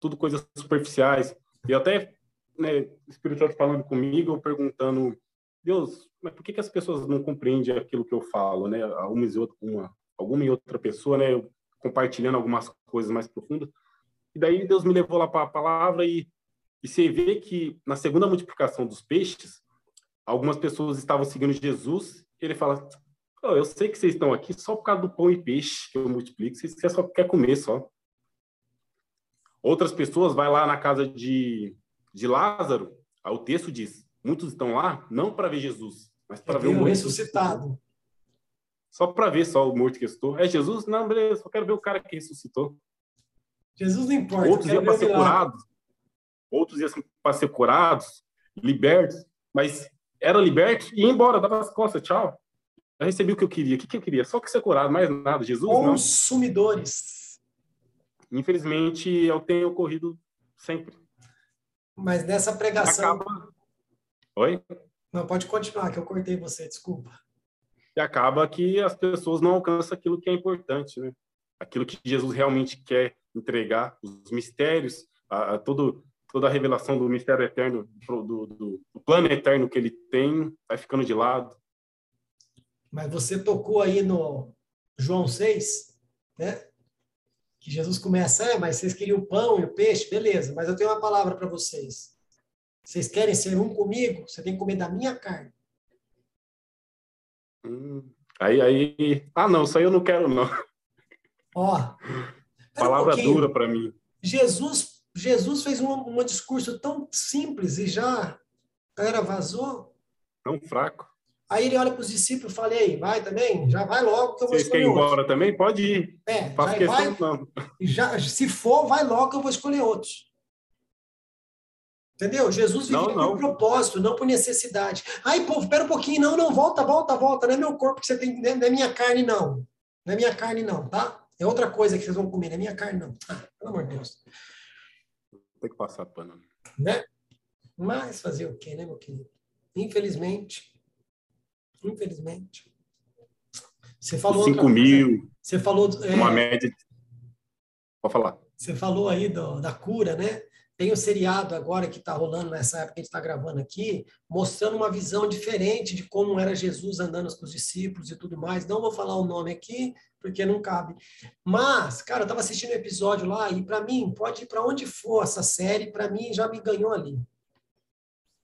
tudo coisas superficiais. E até, né, Santo falando comigo, eu perguntando, Deus, mas por que, que as pessoas não compreendem aquilo que eu falo, né? Alguma e outra, uma, alguma e outra pessoa, né? Eu compartilhando algumas coisas mais profundas. E daí Deus me levou lá para a palavra e, e você vê que na segunda multiplicação dos peixes, algumas pessoas estavam seguindo Jesus. E ele fala: oh, Eu sei que vocês estão aqui só por causa do pão e peixe que eu multiplico, vocês só querem comer só. Outras pessoas vai lá na casa de, de Lázaro, aí o texto diz: muitos estão lá não para ver Jesus, mas para ver o ressuscitado. Só para ver só o morto que ressuscitou. É Jesus? Não, beleza, só quero ver o cara que ressuscitou. Jesus não importa. Outros eu iam para ser curados, outros iam para ser curados, libertos, mas era liberto e ia embora, dava as costas, tchau. Eu recebi o que eu queria. O que, que eu queria? Só que ser curado, mais nada. Jesus não. Consumidores. Infelizmente, é o que tem ocorrido sempre. Mas nessa pregação. Acaba... Oi? Não, pode continuar, que eu cortei você, desculpa. E acaba que as pessoas não alcançam aquilo que é importante, né? Aquilo que Jesus realmente quer entregar, os mistérios, a, a todo, toda a revelação do mistério eterno, do, do, do plano eterno que ele tem, vai ficando de lado. Mas você tocou aí no João 6, né? Que Jesus começa, é, mas vocês queriam o pão e o peixe, beleza, mas eu tenho uma palavra para vocês. Vocês querem ser um comigo? Você tem que comer da minha carne. Hum, aí, aí, ah, não, isso aí eu não quero, não. Ó, Palavra um dura para mim. Jesus, Jesus fez um, um discurso tão simples e já a galera vazou. Tão fraco. Aí ele olha para os discípulos e fala: Ei, vai também? Já vai logo que eu vou Vocês escolher querem ir outro. embora também? Pode ir. É, já questão, vai, não. já, se for, vai logo que eu vou escolher outros. Entendeu? Jesus vivia Não, não. por propósito, não por necessidade. Aí, povo, espera um pouquinho. Não, não, volta, volta, volta. Não é meu corpo que você tem, não é minha carne, não. Não é minha carne, não, tá? É outra coisa que vocês vão comer, não é minha carne, não. Ah, pelo amor de Deus. Tem que passar pano. Né? Mas fazer o quê, né, meu querido? Infelizmente, infelizmente. Você falou outra 5 coisa. mil, Você falou, é, uma média. Pode falar. você falou aí do- da cura, né? Tem o seriado agora que está rolando nessa época que a gente está gravando aqui, mostrando uma visão diferente de como era Jesus andando com os discípulos e tudo mais. Não vou falar o nome aqui, porque não cabe. Mas, cara, eu estava assistindo um episódio lá e, para mim, pode ir para onde for essa série, para mim já me ganhou ali.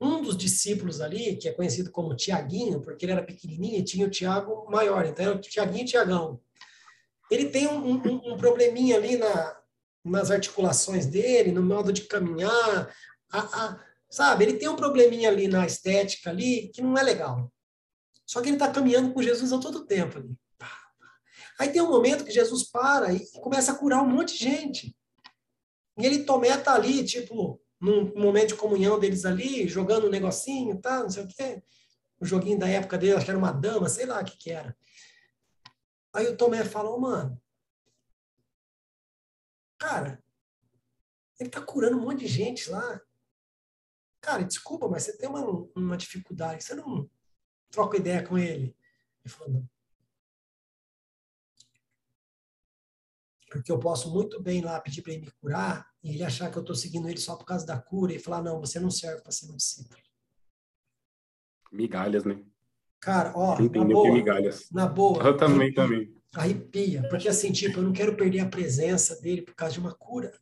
Um dos discípulos ali, que é conhecido como Tiaguinho, porque ele era pequenininho e tinha o Tiago maior, então era o Tiaguinho e Tiagão. Ele tem um, um- um probleminha ali na, nas articulações dele, no modo de caminhar, a- a- sabe? Ele tem um probleminha ali na estética ali que não é legal. Só que ele está caminhando com Jesus a todo tempo ali. Aí tem um momento que Jesus para e começa a curar um monte de gente. E ele Tomé tá ali, tipo, num momento de comunhão deles ali, jogando um negocinho, tá, não sei o quê. O joguinho da época dele, acho que era uma dama, sei lá o que que era. Aí o Tomé falou, mano, cara, ele tá curando um monte de gente lá. Cara, desculpa, mas você tem uma, uma dificuldade, você não troca ideia com ele? Ele falou, não. Porque eu posso muito bem lá pedir para ele me curar e ele achar que eu estou seguindo ele só por causa da cura e falar, não, você não serve para ser meu discípulo. Migalhas, né? Cara, ó, Você na entendeu que boa, migalhas. na boa. Eu também, também. Arrepia, porque assim, tipo, eu não quero perder a presença dele por causa de uma cura.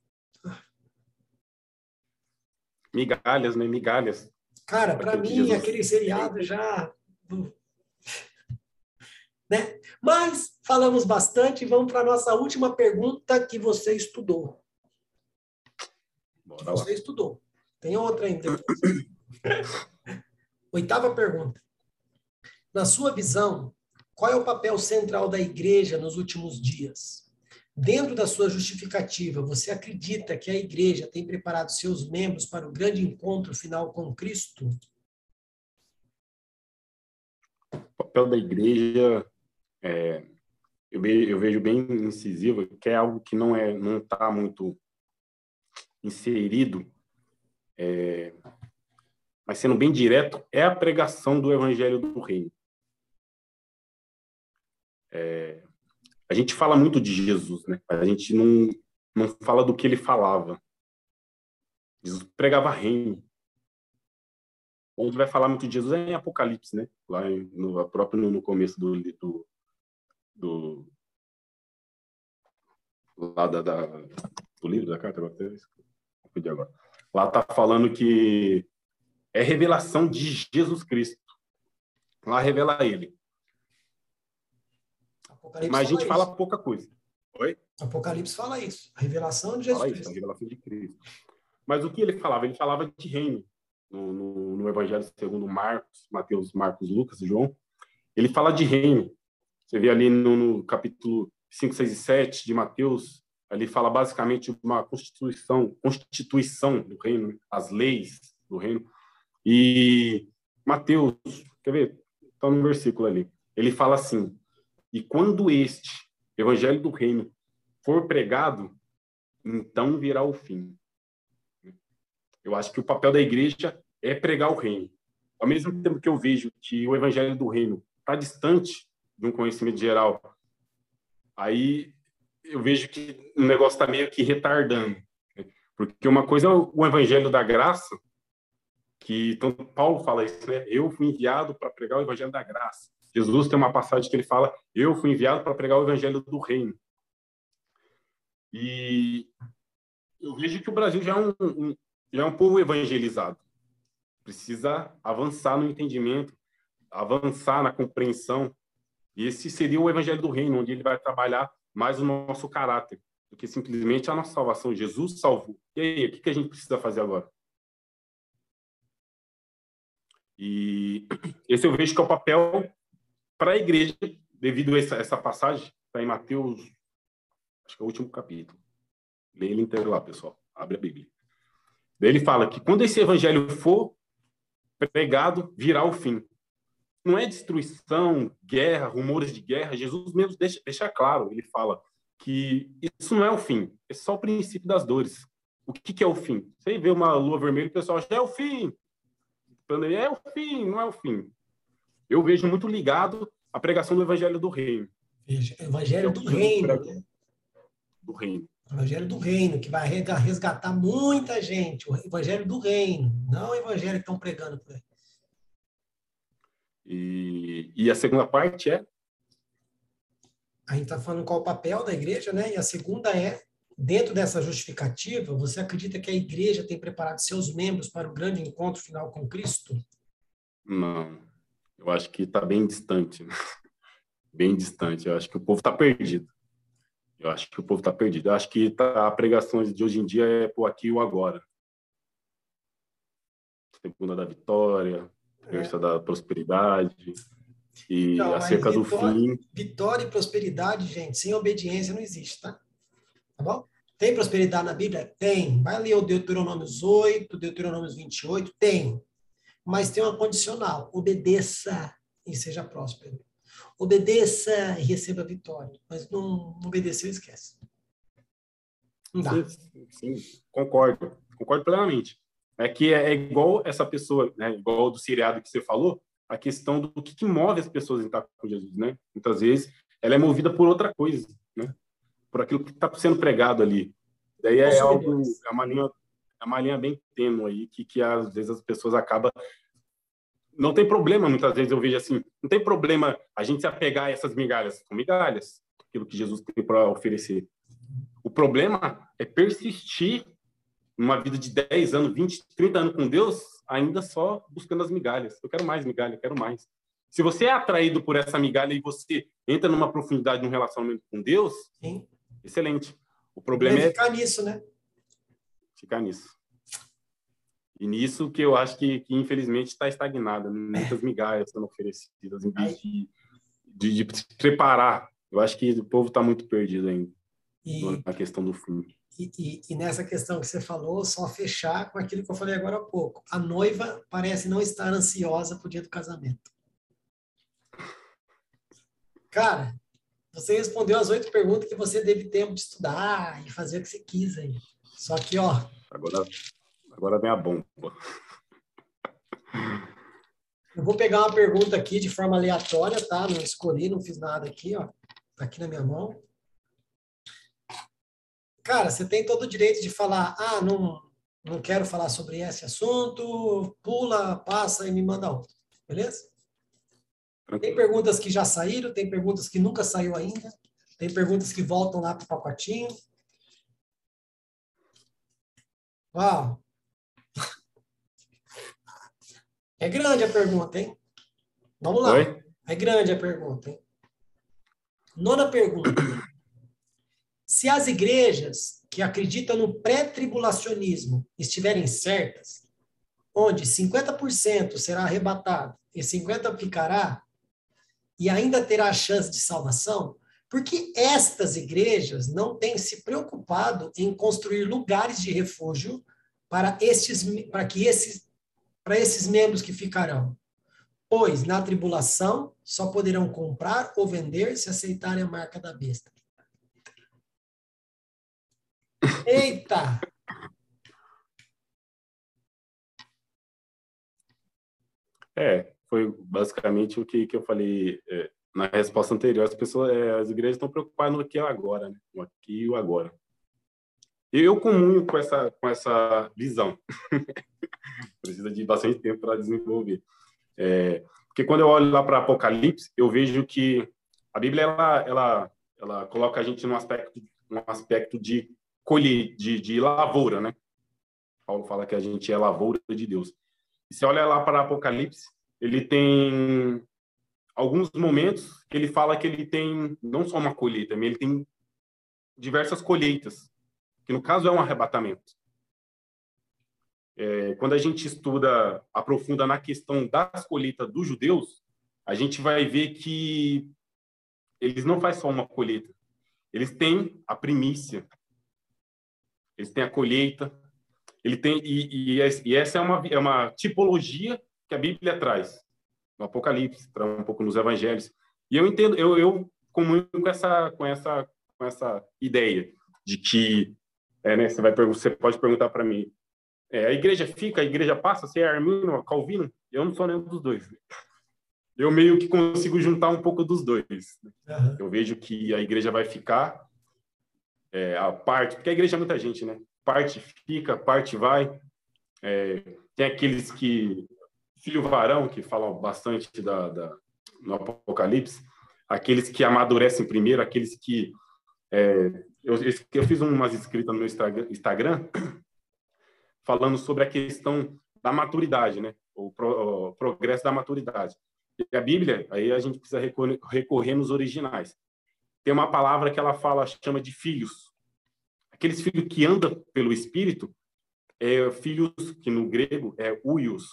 Migalhas, né? Migalhas. Cara, para mim, Jesus aquele seriado já. Né? Mas falamos bastante, vamos para a nossa última pergunta que você estudou. Bora lá. Você estudou. Tem outra ainda. Oitava pergunta. Na sua visão, qual é o papel central da igreja nos últimos dias? Dentro da sua justificativa, você acredita que a igreja tem preparado seus membros para o grande encontro final com Cristo? O papel da igreja, é, eu, vejo, eu vejo bem incisivo, que é algo que não é, não está muito inserido é, mas sendo bem direto, é a pregação do evangelho do reino. É, a gente fala muito de Jesus, né? A gente não, não fala do que ele falava. Jesus pregava reino. Onde vai falar muito de Jesus é em Apocalipse, né? Lá no próprio no começo do, do, do lá da, da, do livro da carta, agora. Lá tá falando que é revelação de Jesus Cristo. Lá revela ele. Apocalipse Mas a gente fala, fala pouca coisa. Oi? Apocalipse fala isso. A revelação de Jesus fala. Isso, a revelação de Cristo. Mas o que ele falava? Ele falava de reino. No, no, no Evangelho segundo Marcos, Mateus, Marcos, Lucas e João. Ele fala de reino. Você vê ali no, no capítulo 5, 6 e 7 de Mateus, ali fala basicamente uma constituição, constituição do reino, as leis do reino. E Mateus, quer ver? Está no versículo ali. Ele fala assim: E quando este evangelho do reino for pregado, então virá o fim. Eu acho que o papel da igreja é pregar o reino. Ao mesmo tempo que eu vejo que o evangelho do reino está distante de um conhecimento geral, aí eu vejo que o negócio está meio que retardando. Porque uma coisa é o evangelho da graça, que tanto Paulo fala isso, né? Eu fui enviado para pregar o evangelho da graça. Jesus tem uma passagem que ele fala: Eu fui enviado para pregar o evangelho do reino. E eu vejo que o Brasil já é um, um, já é um povo evangelizado. Precisa avançar no entendimento, avançar na compreensão. E esse seria o evangelho do reino, onde ele vai trabalhar mais o nosso caráter do que simplesmente a nossa salvação. Jesus salvou. E aí, o que a gente precisa fazer agora? E esse eu vejo que é o papel para a igreja, devido a essa, essa passagem, está em Mateus, acho que é o último capítulo. Leia ele inteiro lá, pessoal. Abre a Bíblia. Daí ele fala que quando esse evangelho for pregado, virá o fim. Não é destruição, guerra, rumores de guerra. Jesus mesmo deixa, deixa claro, ele fala que isso não é o fim, é só o princípio das dores. O que, que é o fim? Você vê uma lua vermelha, o pessoal já é o fim. É o fim, não é o fim. Eu vejo muito ligado à pregação do Evangelho do Reino. Evangelho do Reino. Do Reino. Evangelho do Reino, que vai resgatar muita gente. O Evangelho do Reino, não o Evangelho que estão pregando por aí. E, e a segunda parte é? A gente está falando qual o papel da igreja, né? E a segunda é Dentro dessa justificativa, você acredita que a igreja tem preparado seus membros para o grande encontro final com Cristo? Não. Eu acho que está bem distante. bem distante. Eu acho que o povo está perdido. Eu acho que o povo está perdido. Eu acho que tá, a pregação de hoje em dia é por aqui e o agora. Segunda da vitória, terça é. da prosperidade. E então, acerca do fim. Vitória e prosperidade, gente, sem obediência não existe, tá? Tá bom? Tem prosperidade na Bíblia? Tem. Vai ler o Deuteronômio 8, Deuteronômio 28? Tem. Mas tem uma condicional. Obedeça e seja próspero. Obedeça e receba vitória. Mas não, obedeceu, esquece. Não dá. Sim, sim, concordo. Concordo plenamente. É que é, é igual essa pessoa, né? igual do seriado que você falou, a questão do que, que move as pessoas em estar com Jesus, né? Muitas vezes ela é movida por outra coisa, né? por aquilo que está sendo pregado ali. Daí é algo, é uma linha, é uma linha bem tênue aí, que, que às vezes as pessoas acabam. Não tem problema, muitas vezes eu vejo assim, não tem problema a gente se apegar a essas migalhas, são migalhas, aquilo que Jesus tem para oferecer. O problema é persistir numa vida de 10 anos, 20, 30 anos com Deus, ainda só buscando as migalhas. Eu quero mais migalha, eu quero mais. Se você é atraído por essa migalha e você entra numa profundidade num relacionamento com Deus, Sim excelente. O problema é, é ficar nisso, né? Ficar nisso. E nisso que eu acho que, que infelizmente está estagnada, muitas migalhas sendo oferecidas em vez de, de, de, se preparar. Eu acho que o povo está muito perdido ainda e, na questão do fim. E, e, e, nessa questão que você falou, só fechar com aquilo que eu falei agora há pouco. A noiva parece não estar ansiosa pro dia do casamento. Cara, você respondeu as oito perguntas que você teve tempo de estudar e fazer o que você quis aí. Só que, ó. Agora, Agora vem a bomba. Eu vou pegar uma pergunta aqui de forma aleatória, tá? Não escolhi, não fiz nada aqui, ó. Tá aqui na minha mão. Cara, você tem todo o direito de falar, ah, não, não quero falar sobre esse assunto, pula, passa e me manda outro. Beleza? Tem perguntas que já saíram, tem perguntas que nunca saiu ainda, tem perguntas que voltam lá para o pacotinho. Uau! É grande a pergunta, hein? Vamos lá. Oi? É grande a pergunta, hein? Nona pergunta. Se as igrejas que acreditam no pré-tribulacionismo estiverem certas, onde 50% será arrebatado e 50% ficará, e ainda terá a chance de salvação, porque estas igrejas não têm se preocupado em construir lugares de refúgio para estes para que esses para esses membros que ficarão. Pois na tribulação só poderão comprar ou vender se aceitarem a marca da besta. Eita! É, foi basicamente o que, que eu falei é, na resposta anterior. As pessoas, é, as igrejas estão preocupadas no aqui e agora, né? No aqui e o agora. Eu comunho com essa, com essa visão. Precisa de bastante tempo para desenvolver. É, porque quando eu olho lá para Apocalipse, eu vejo que a Bíblia ela, ela, ela coloca a gente num aspecto, num aspecto de colher, de, de lavoura, né? Paulo fala que a gente é lavoura de Deus. E se olha lá para Apocalipse, ele tem alguns momentos que ele fala que ele tem não só uma colheita, mas ele tem diversas colheitas que no caso é um arrebatamento. É, quando a gente estuda, aprofunda na questão das colheitas dos judeus, a gente vai ver que eles não fazem só uma colheita, eles têm a primícia, eles têm a colheita, ele tem e, e, e essa é uma, é uma tipologia que a Bíblia traz no Apocalipse, traz um pouco nos Evangelhos. E eu entendo, eu, eu comungo com essa, com essa, com essa ideia de que é, né, você, vai, você pode perguntar para mim, é, a igreja fica, a igreja passa, se é armino, calvino? Eu não sou nenhum dos dois. Eu meio que consigo juntar um pouco dos dois. Uhum. Eu vejo que a igreja vai ficar, é, a parte, porque a igreja é muita gente, né? Parte fica, parte vai. É, tem aqueles que, filho varão, que falam bastante da, da, no Apocalipse, aqueles que amadurecem primeiro, aqueles que é, eu, eu fiz umas escritas no meu Instagram falando sobre a questão da maturidade, né? O, pro, o progresso da maturidade. E a Bíblia, aí a gente precisa recorrer, recorrer nos originais. Tem uma palavra que ela fala, chama de filhos. Aqueles filhos que andam pelo Espírito, é filhos que no grego é uios.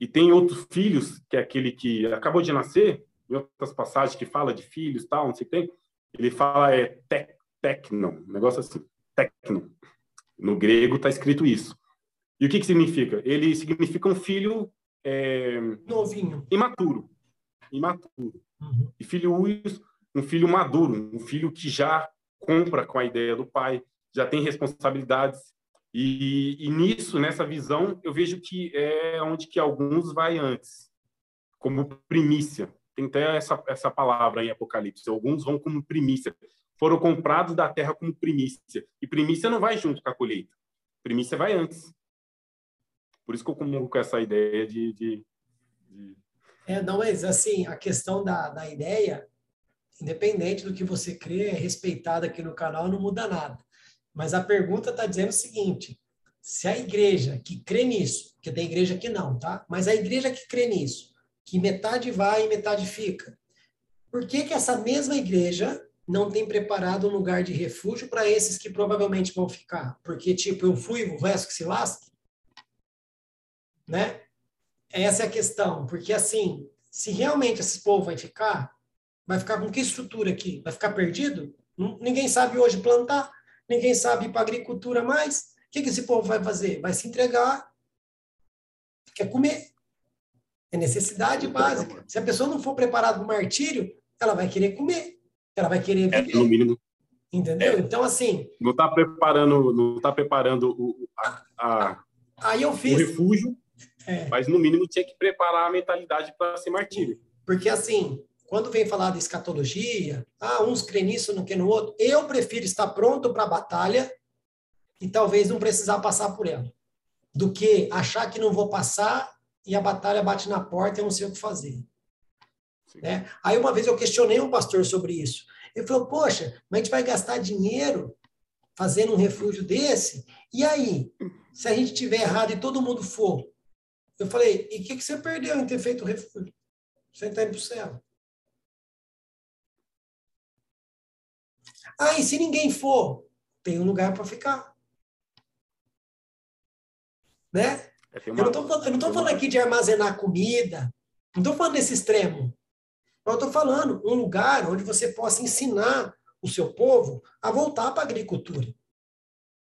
E tem outros filhos, que é aquele que acabou de nascer, em outras passagens que fala de filhos, tal, não sei o que tem, ele fala é tec, tecnon, um negócio assim, tecnon. No grego está escrito isso. E o que, que significa? Ele significa um filho é, novinho, imaturo, imaturo. Uhum. E filho um filho maduro, um filho que já compra com a ideia do pai, já tem responsabilidades. E, e nisso, nessa visão, eu vejo que é onde que alguns vai antes, como primícia. Tem até essa, essa palavra em Apocalipse. Alguns vão como primícia. Foram comprados da terra como primícia. E primícia não vai junto com a colheita. Primícia vai antes. Por isso que eu comungo com essa ideia de, de, de... É, não, mas assim, a questão da, da ideia, independente do que você crê, é respeitada aqui no canal, não muda nada. Mas a pergunta está dizendo o seguinte: se a igreja que crê nisso, porque tem igreja que não, tá? Mas a igreja que crê nisso, que metade vai e metade fica. Por que, que essa mesma igreja não tem preparado um lugar de refúgio para esses que provavelmente vão ficar? Porque, tipo, eu fui, o resto que se lasque? Né? Essa é a questão. Porque, assim, se realmente esse povo vai ficar, vai ficar com que estrutura aqui? Vai ficar perdido? Ninguém sabe hoje plantar, ninguém sabe ir para agricultura mais. O que, que esse povo vai fazer? Vai se entregar, quer comer. É necessidade básica. Se a pessoa não for preparada para o martírio, ela vai querer comer, ela vai querer viver. É, no mínimo, Entendeu? É. Então, assim. Não está preparando, não tá preparando o, a, a, Aí eu fiz. o refúgio, é. mas no mínimo tinha que preparar a mentalidade para ser martírio. Porque, assim, quando vem falar de escatologia, ah, uns creem nisso, não que no outro, eu prefiro estar pronto para a batalha e talvez não precisar passar por ela, do que achar que não vou passar e a batalha bate na porta e eu não sei o que fazer. Né? Aí uma vez eu questionei um pastor sobre isso. Ele falou, poxa, mas a gente vai gastar dinheiro fazendo um refúgio desse? E aí, se a gente tiver errado e todo mundo for? Eu falei, e o que, que você perdeu em ter feito o refúgio? Você está indo para o céu. Ah, e se ninguém for? Tem um lugar para ficar. Né? É, eu não estou falando, falando aqui de armazenar comida, não estou falando desse extremo. Eu estou falando um lugar onde você possa ensinar o seu povo a voltar para a agricultura.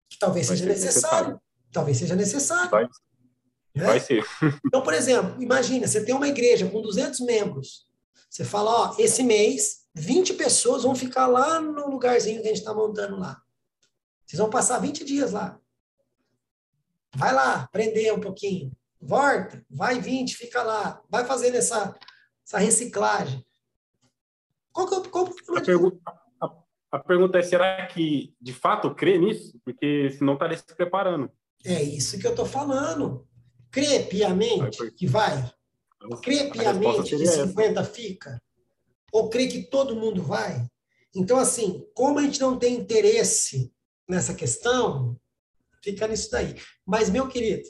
Que talvez Vai seja necessário. necessário. Talvez seja necessário. Vai, né? Vai ser. Então, por exemplo, imagina, você tem uma igreja com 200 membros. Você fala, ó, esse mês, 20 pessoas vão ficar lá no lugarzinho que a gente está montando lá. Vocês vão passar 20 dias lá. Vai lá, aprender um pouquinho. Volta, vai 20, fica lá. Vai fazendo essa, essa reciclagem. Qual que é o, qual a, pergunta, a, a, pergunta é, será que de fato crê nisso? Porque senão estaria se preparando. É isso que eu estou falando. Crê piamente que vai? Crê piamente que 50 essa. fica? Ou crê que todo mundo vai? Então, assim, como a gente não tem interesse nessa questão, fica nisso daí. Mas, meu querido,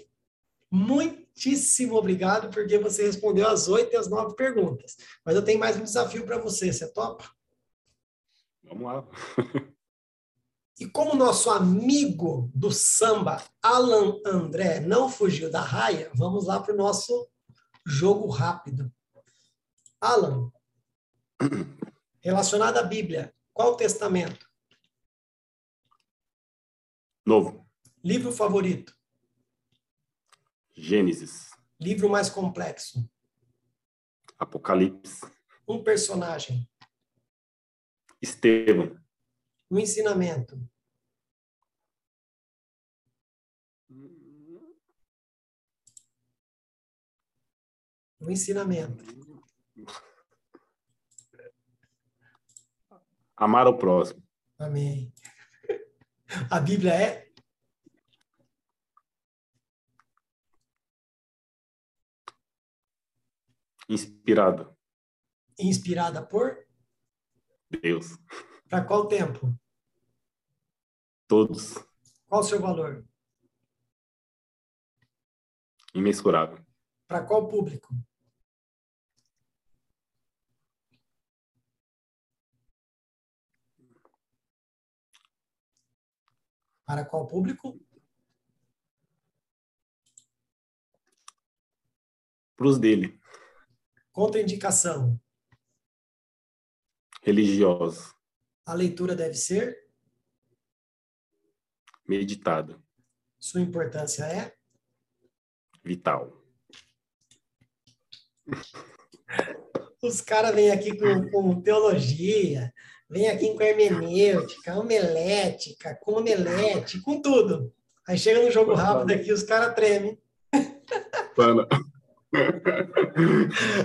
muitíssimo obrigado, porque você respondeu as oito e as nove perguntas. Mas eu tenho mais um desafio para você. Você topa? Vamos lá. E como nosso amigo do samba, Alan André, não fugiu da raia, vamos lá para o nosso jogo rápido. Alan, relacionado à Bíblia, qual o testamento? Novo. Livro favorito? Gênesis. Livro mais complexo? Apocalipse. Um personagem? Estevão. Um ensinamento? Um ensinamento. Amar o próximo. Amém. A Bíblia é Inspirada. Inspirada por? Deus. Para qual tempo? Todos. Qual o seu valor? Imensurável. Para qual público? Para qual público? Para os dele. Contraindicação. Religiosa. A leitura deve ser? Meditada. Sua importância é? Vital. Os caras vêm aqui com, com teologia, vêm aqui com hermenêutica, homelética, com omelete, com tudo. Aí chega no jogo rápido aqui, os caras tremem. Pana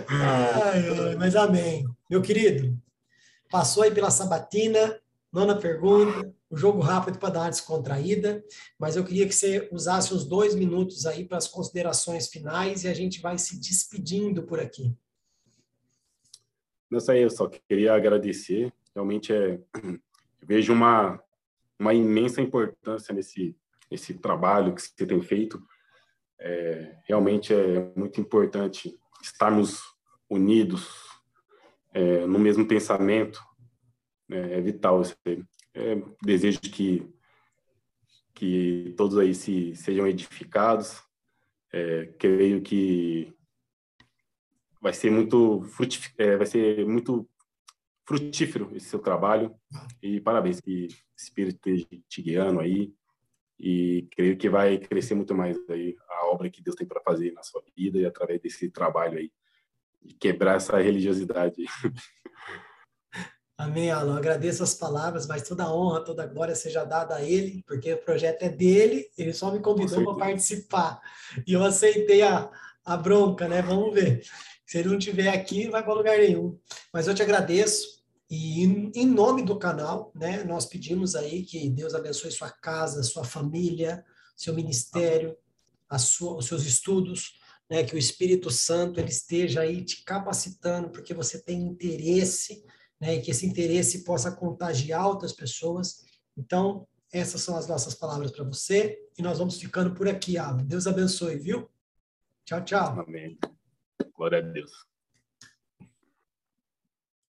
ai, mas amém. Meu querido, passou aí pela sabatina, nona pergunta, o jogo rápido para dar uma descontraída, mas eu queria que você usasse uns dois minutos aí para as considerações finais e a gente vai se despedindo por aqui. Nessa aí, eu só queria agradecer. Realmente é, vejo uma, uma imensa importância nesse, nesse trabalho que você tem feito é, realmente é muito importante estarmos unidos é, no mesmo pensamento. É, é vital. É, desejo que que todos aí se sejam edificados. É, creio que vai ser muito é, vai ser muito frutífero esse seu trabalho e parabéns que o Espírito esteja te guiando aí e creio que vai crescer muito mais aí a obra que Deus tem para fazer na sua vida e através desse trabalho aí de quebrar essa religiosidade. Amém, Alan. Agradeço as palavras, mas toda a honra, toda a glória seja dada a ele, porque o projeto é dele, ele só me convidou para participar. E eu aceitei a, a bronca, né? Vamos ver. Se ele não estiver aqui, não vai para lugar nenhum. Mas eu te agradeço. E em nome do canal, né, nós pedimos aí que Deus abençoe sua casa, sua família, seu ministério, sua, os seus estudos, né, que o Espírito Santo ele esteja aí te capacitando, porque você tem interesse né, e que esse interesse possa contagiar outras pessoas. Então, essas são as nossas palavras para você e nós vamos ficando por aqui, Alan. Deus abençoe, viu? Tchau, tchau. Amém. Glória a Deus.